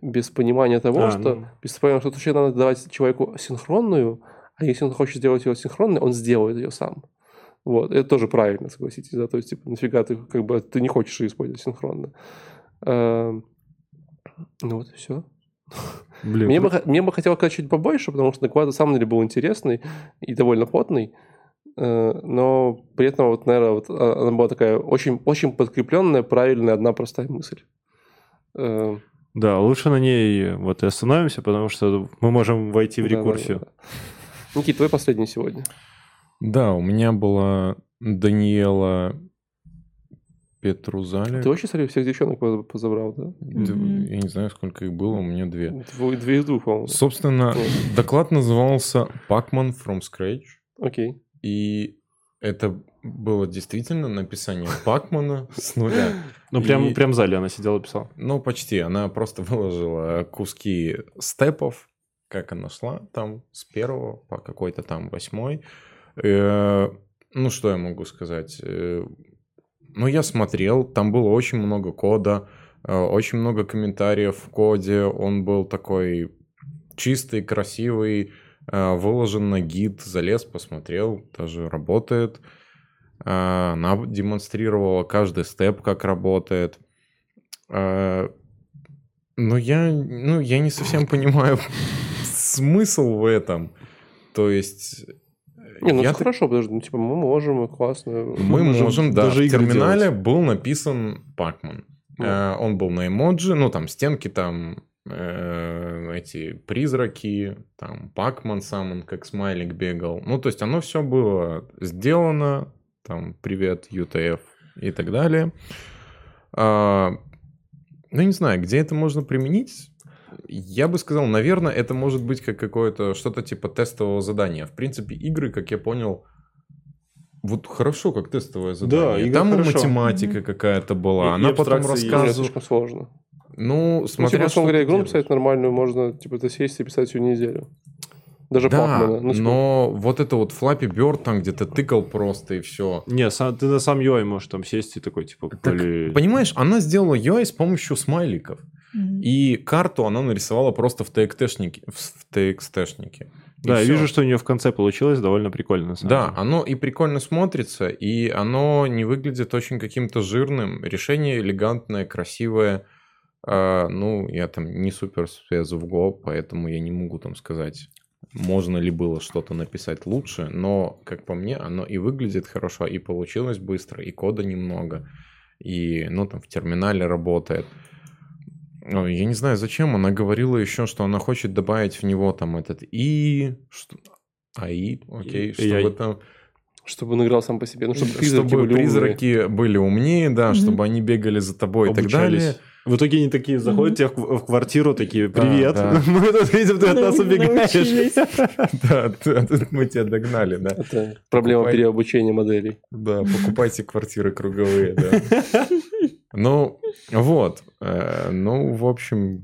без понимания того, А, что ну. без понимания, что вообще надо давать человеку синхронную, а если он хочет сделать ее синхронной, он сделает ее сам. Вот, это тоже правильно, согласитесь, да, то есть, типа, нафига ты, как бы, ты не хочешь ее использовать синхронно. Эм, Ну вот и все. Блин, Мне кру- бы, мне бы хотелось сказать чуть побольше, потому что доклад на самом деле был интересный и довольно плотный, Э, но при этом, вот, наверное, вот, а, она была такая очень, очень подкрепленная, правильная, одна простая мысль. Э, Да, лучше на ней вот и остановимся, потому что мы можем войти в да, да, рекурсию. да, да. Никит, твой последний сегодня. Да, у меня была Даниэла Петрузаля. Ты очень, смотри, всех девчонок поз- позабрал, да? Я не знаю, сколько их было, у меня две. Две, две из двух, по-моему. Собственно, доклад назывался Pacman from Scratch. Окей. И это было действительно написание Пакмана с нуля. Ну, прям, И- прям в зале она сидела и писала. Ну, почти. Она просто (laughs) выложила куски степов, как она шла там с первого по какой-то там восьмой. Э, Ну, что я могу сказать? Э, Ну, я смотрел, там было очень много кода, э, очень много комментариев в коде. Он был такой чистый, красивый, выложен на гид, залез, посмотрел, даже работает. Она демонстрировала каждый степ, как работает. Но я, ну, я не совсем понимаю (laughs) смысл в этом. То есть... Не, ну я это так- хорошо, подожди, ну, типа, мы можем, и классно. Мы можем можем, да. даже в терминале делать. был написан Пакман. Ну. Э, Он был на эмоджи, ну там стенки, там э, эти призраки, там Пакман сам, он как смайлик бегал. Ну, то есть оно все было сделано, там привет, UTF и так далее. А, ну, не знаю, где это можно применить? Я бы сказал, наверное, это может быть как какое-то что-то типа тестового задания. В принципе, игры, как я понял, вот хорошо, как тестовое задание. игры Там и хорошо. математика Мгм. какая-то была. И- и Она потом есть. Не, рассказывала. слишком сложно. Ну, Ну, смотря типа, что говоря, игру написать нормальную можно, типа, ты сесть и писать всю неделю. Даже Да, Пакмана. Ну, типа, но вот это вот Flappy Bird там где-то тыкал просто и все. Не, сам- ты на сам UI можешь там сесть и такой, типа, Так. Понимаешь, она сделала UI с помощью смайликов. И карту она нарисовала просто в TXT-шнике. В TXT-шнике. И Да, я вижу, что у нее в конце получилось довольно прикольно. Да, деле. оно и прикольно смотрится, и оно не выглядит очень каким-то жирным. Решение элегантное, красивое. А, ну, я там не супер спец в Go, поэтому я не могу там сказать, можно ли было что-то написать лучше, но, как по мне, оно и выглядит хорошо, и получилось быстро, и кода немного, и, ну, там в терминале работает. Ой, Я не знаю, зачем. Она говорила еще, что она хочет добавить в него там этот и... Что... АИ, окей, И- чтобы AI. там... чтобы он играл сам по себе. Ну, чтобы Чтобы призраки были умные. призраки были умнее, да, Мгм. чтобы они бегали за тобой и так Обучались. далее. В итоге они такие заходят тебе в кв- в квартиру, такие, привет, да. (laughs) мы тут видим, ты от нас убегаешь. (laughs) Да, тут мы тебя догнали, да. Это проблема переобучения моделей. Да, покупайте квартиры круговые, да. (laughs) Ну, вот. Э, Ну, в общем,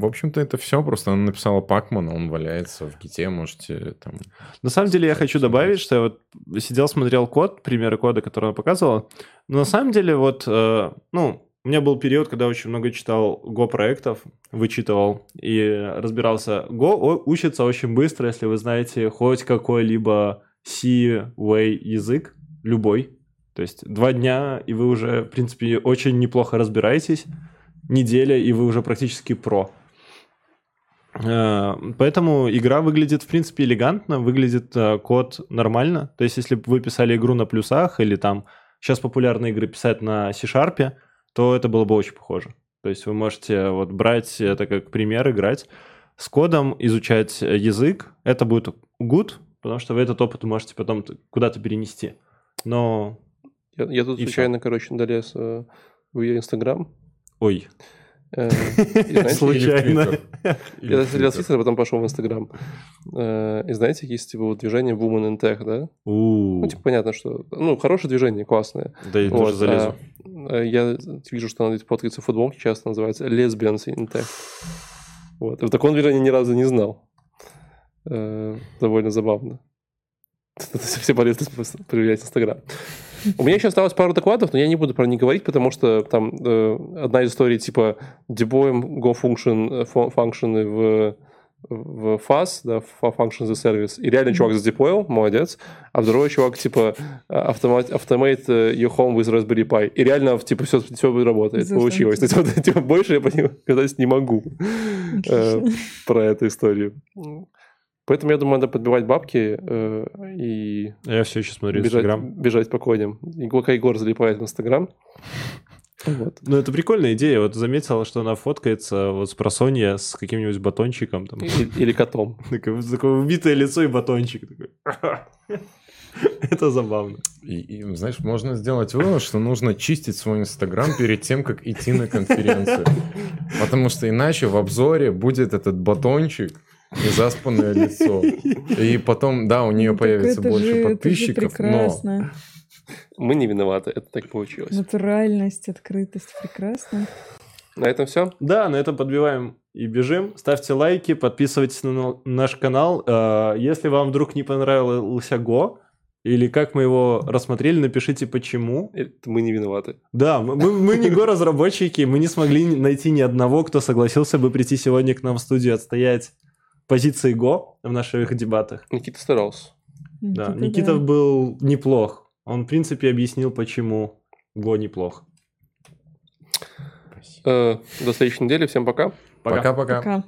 в общем-то, это все. Просто она написала Пакман, он валяется в гите, можете там... На самом деле я хочу добавить, что я вот сидел, смотрел код, примеры кода, которые она показывала. Но на самом деле вот, э, ну, у меня был период, когда очень много читал Go проектов, вычитывал и разбирался. Go учится очень быстро, если вы знаете хоть какой-либо C-way язык, любой. То есть два дня, и вы уже, в принципе, очень неплохо разбираетесь. Неделя, и вы уже практически про. Э, Поэтому игра выглядит, в принципе, элегантно, выглядит э, код нормально. То есть, если бы вы писали игру на плюсах или там сейчас популярные игры писать на C-Sharp, то это было бы очень похоже. То есть вы можете вот брать это как пример, играть с кодом, изучать язык. Это будет good, потому что вы этот опыт можете потом куда-то перенести. Но... Я, я тут И случайно, короче, долез э, в ее Инстаграм. Ой, Э, (laughs) случайно. Я залез в Твиттер, а потом пошел в Инстаграм. Э, И знаете, есть типа движение Woman in Tech, да? Ну, типа, понятно, что... Ну, хорошее движение, классное. Да, я тоже залезу. а, э, Я вижу, что она фоткается в футболке, часто называется Lesbians in Tech. Вот. В таком движении ни разу не знал. Довольно забавно. (laughs) Все полезно проверять Инстаграм. У меня еще осталось пару докладов, но я не буду про них говорить, потому что там э, одна из историй типа дебоем Go function, э, функшены в в FAS, да, Function as a Service, и реально чувак задеплоил, молодец, а второй чувак, типа, автомат, automate э, your home with Raspberry Pi, и реально, типа, все, все работает, Заснуть. получилось. То есть, вот, типа, больше я по нему (laughs) сказать не могу э, про эту историю. Поэтому, я думаю, надо подбивать бабки э, и Я все еще смотрю бежать, Инстаграм. бежать по коням. И пока Егор залипает в Инстаграм. Вот. Ну, это прикольная идея. Вот заметил, что она фоткается вот с просонья с каким-нибудь батончиком. Там. Или, или котом. (laughs) Такое, такое убитое лицо и батончик. такой. (laughs) Это забавно. И, и, знаешь, можно сделать вывод, что нужно чистить свой Инстаграм перед тем, как идти на конференцию. Потому что иначе в обзоре будет этот батончик и заспанное лицо. И потом, да, у нее Ну, появится это больше это подписчиков, но прекрасно. Мы не виноваты, это так получилось. Натуральность, открытость, прекрасно. На этом все. Да, на этом подбиваем и бежим. Ставьте лайки, подписывайтесь на наш канал. Э, Если вам вдруг не понравился Го, или как мы его рассмотрели, напишите почему. Мы не виноваты. Да, мы, мы- мы не Го-разработчики, мы не смогли найти ни одного, кто согласился бы прийти сегодня к нам в студию отстоять позиции Го в наших дебатах. Никита старался. Да, Никита, Никита да. был неплох. Он, в принципе, объяснил, почему Го неплох. Э, До следующей недели. Всем пока. Пока. пока-пока. Пока.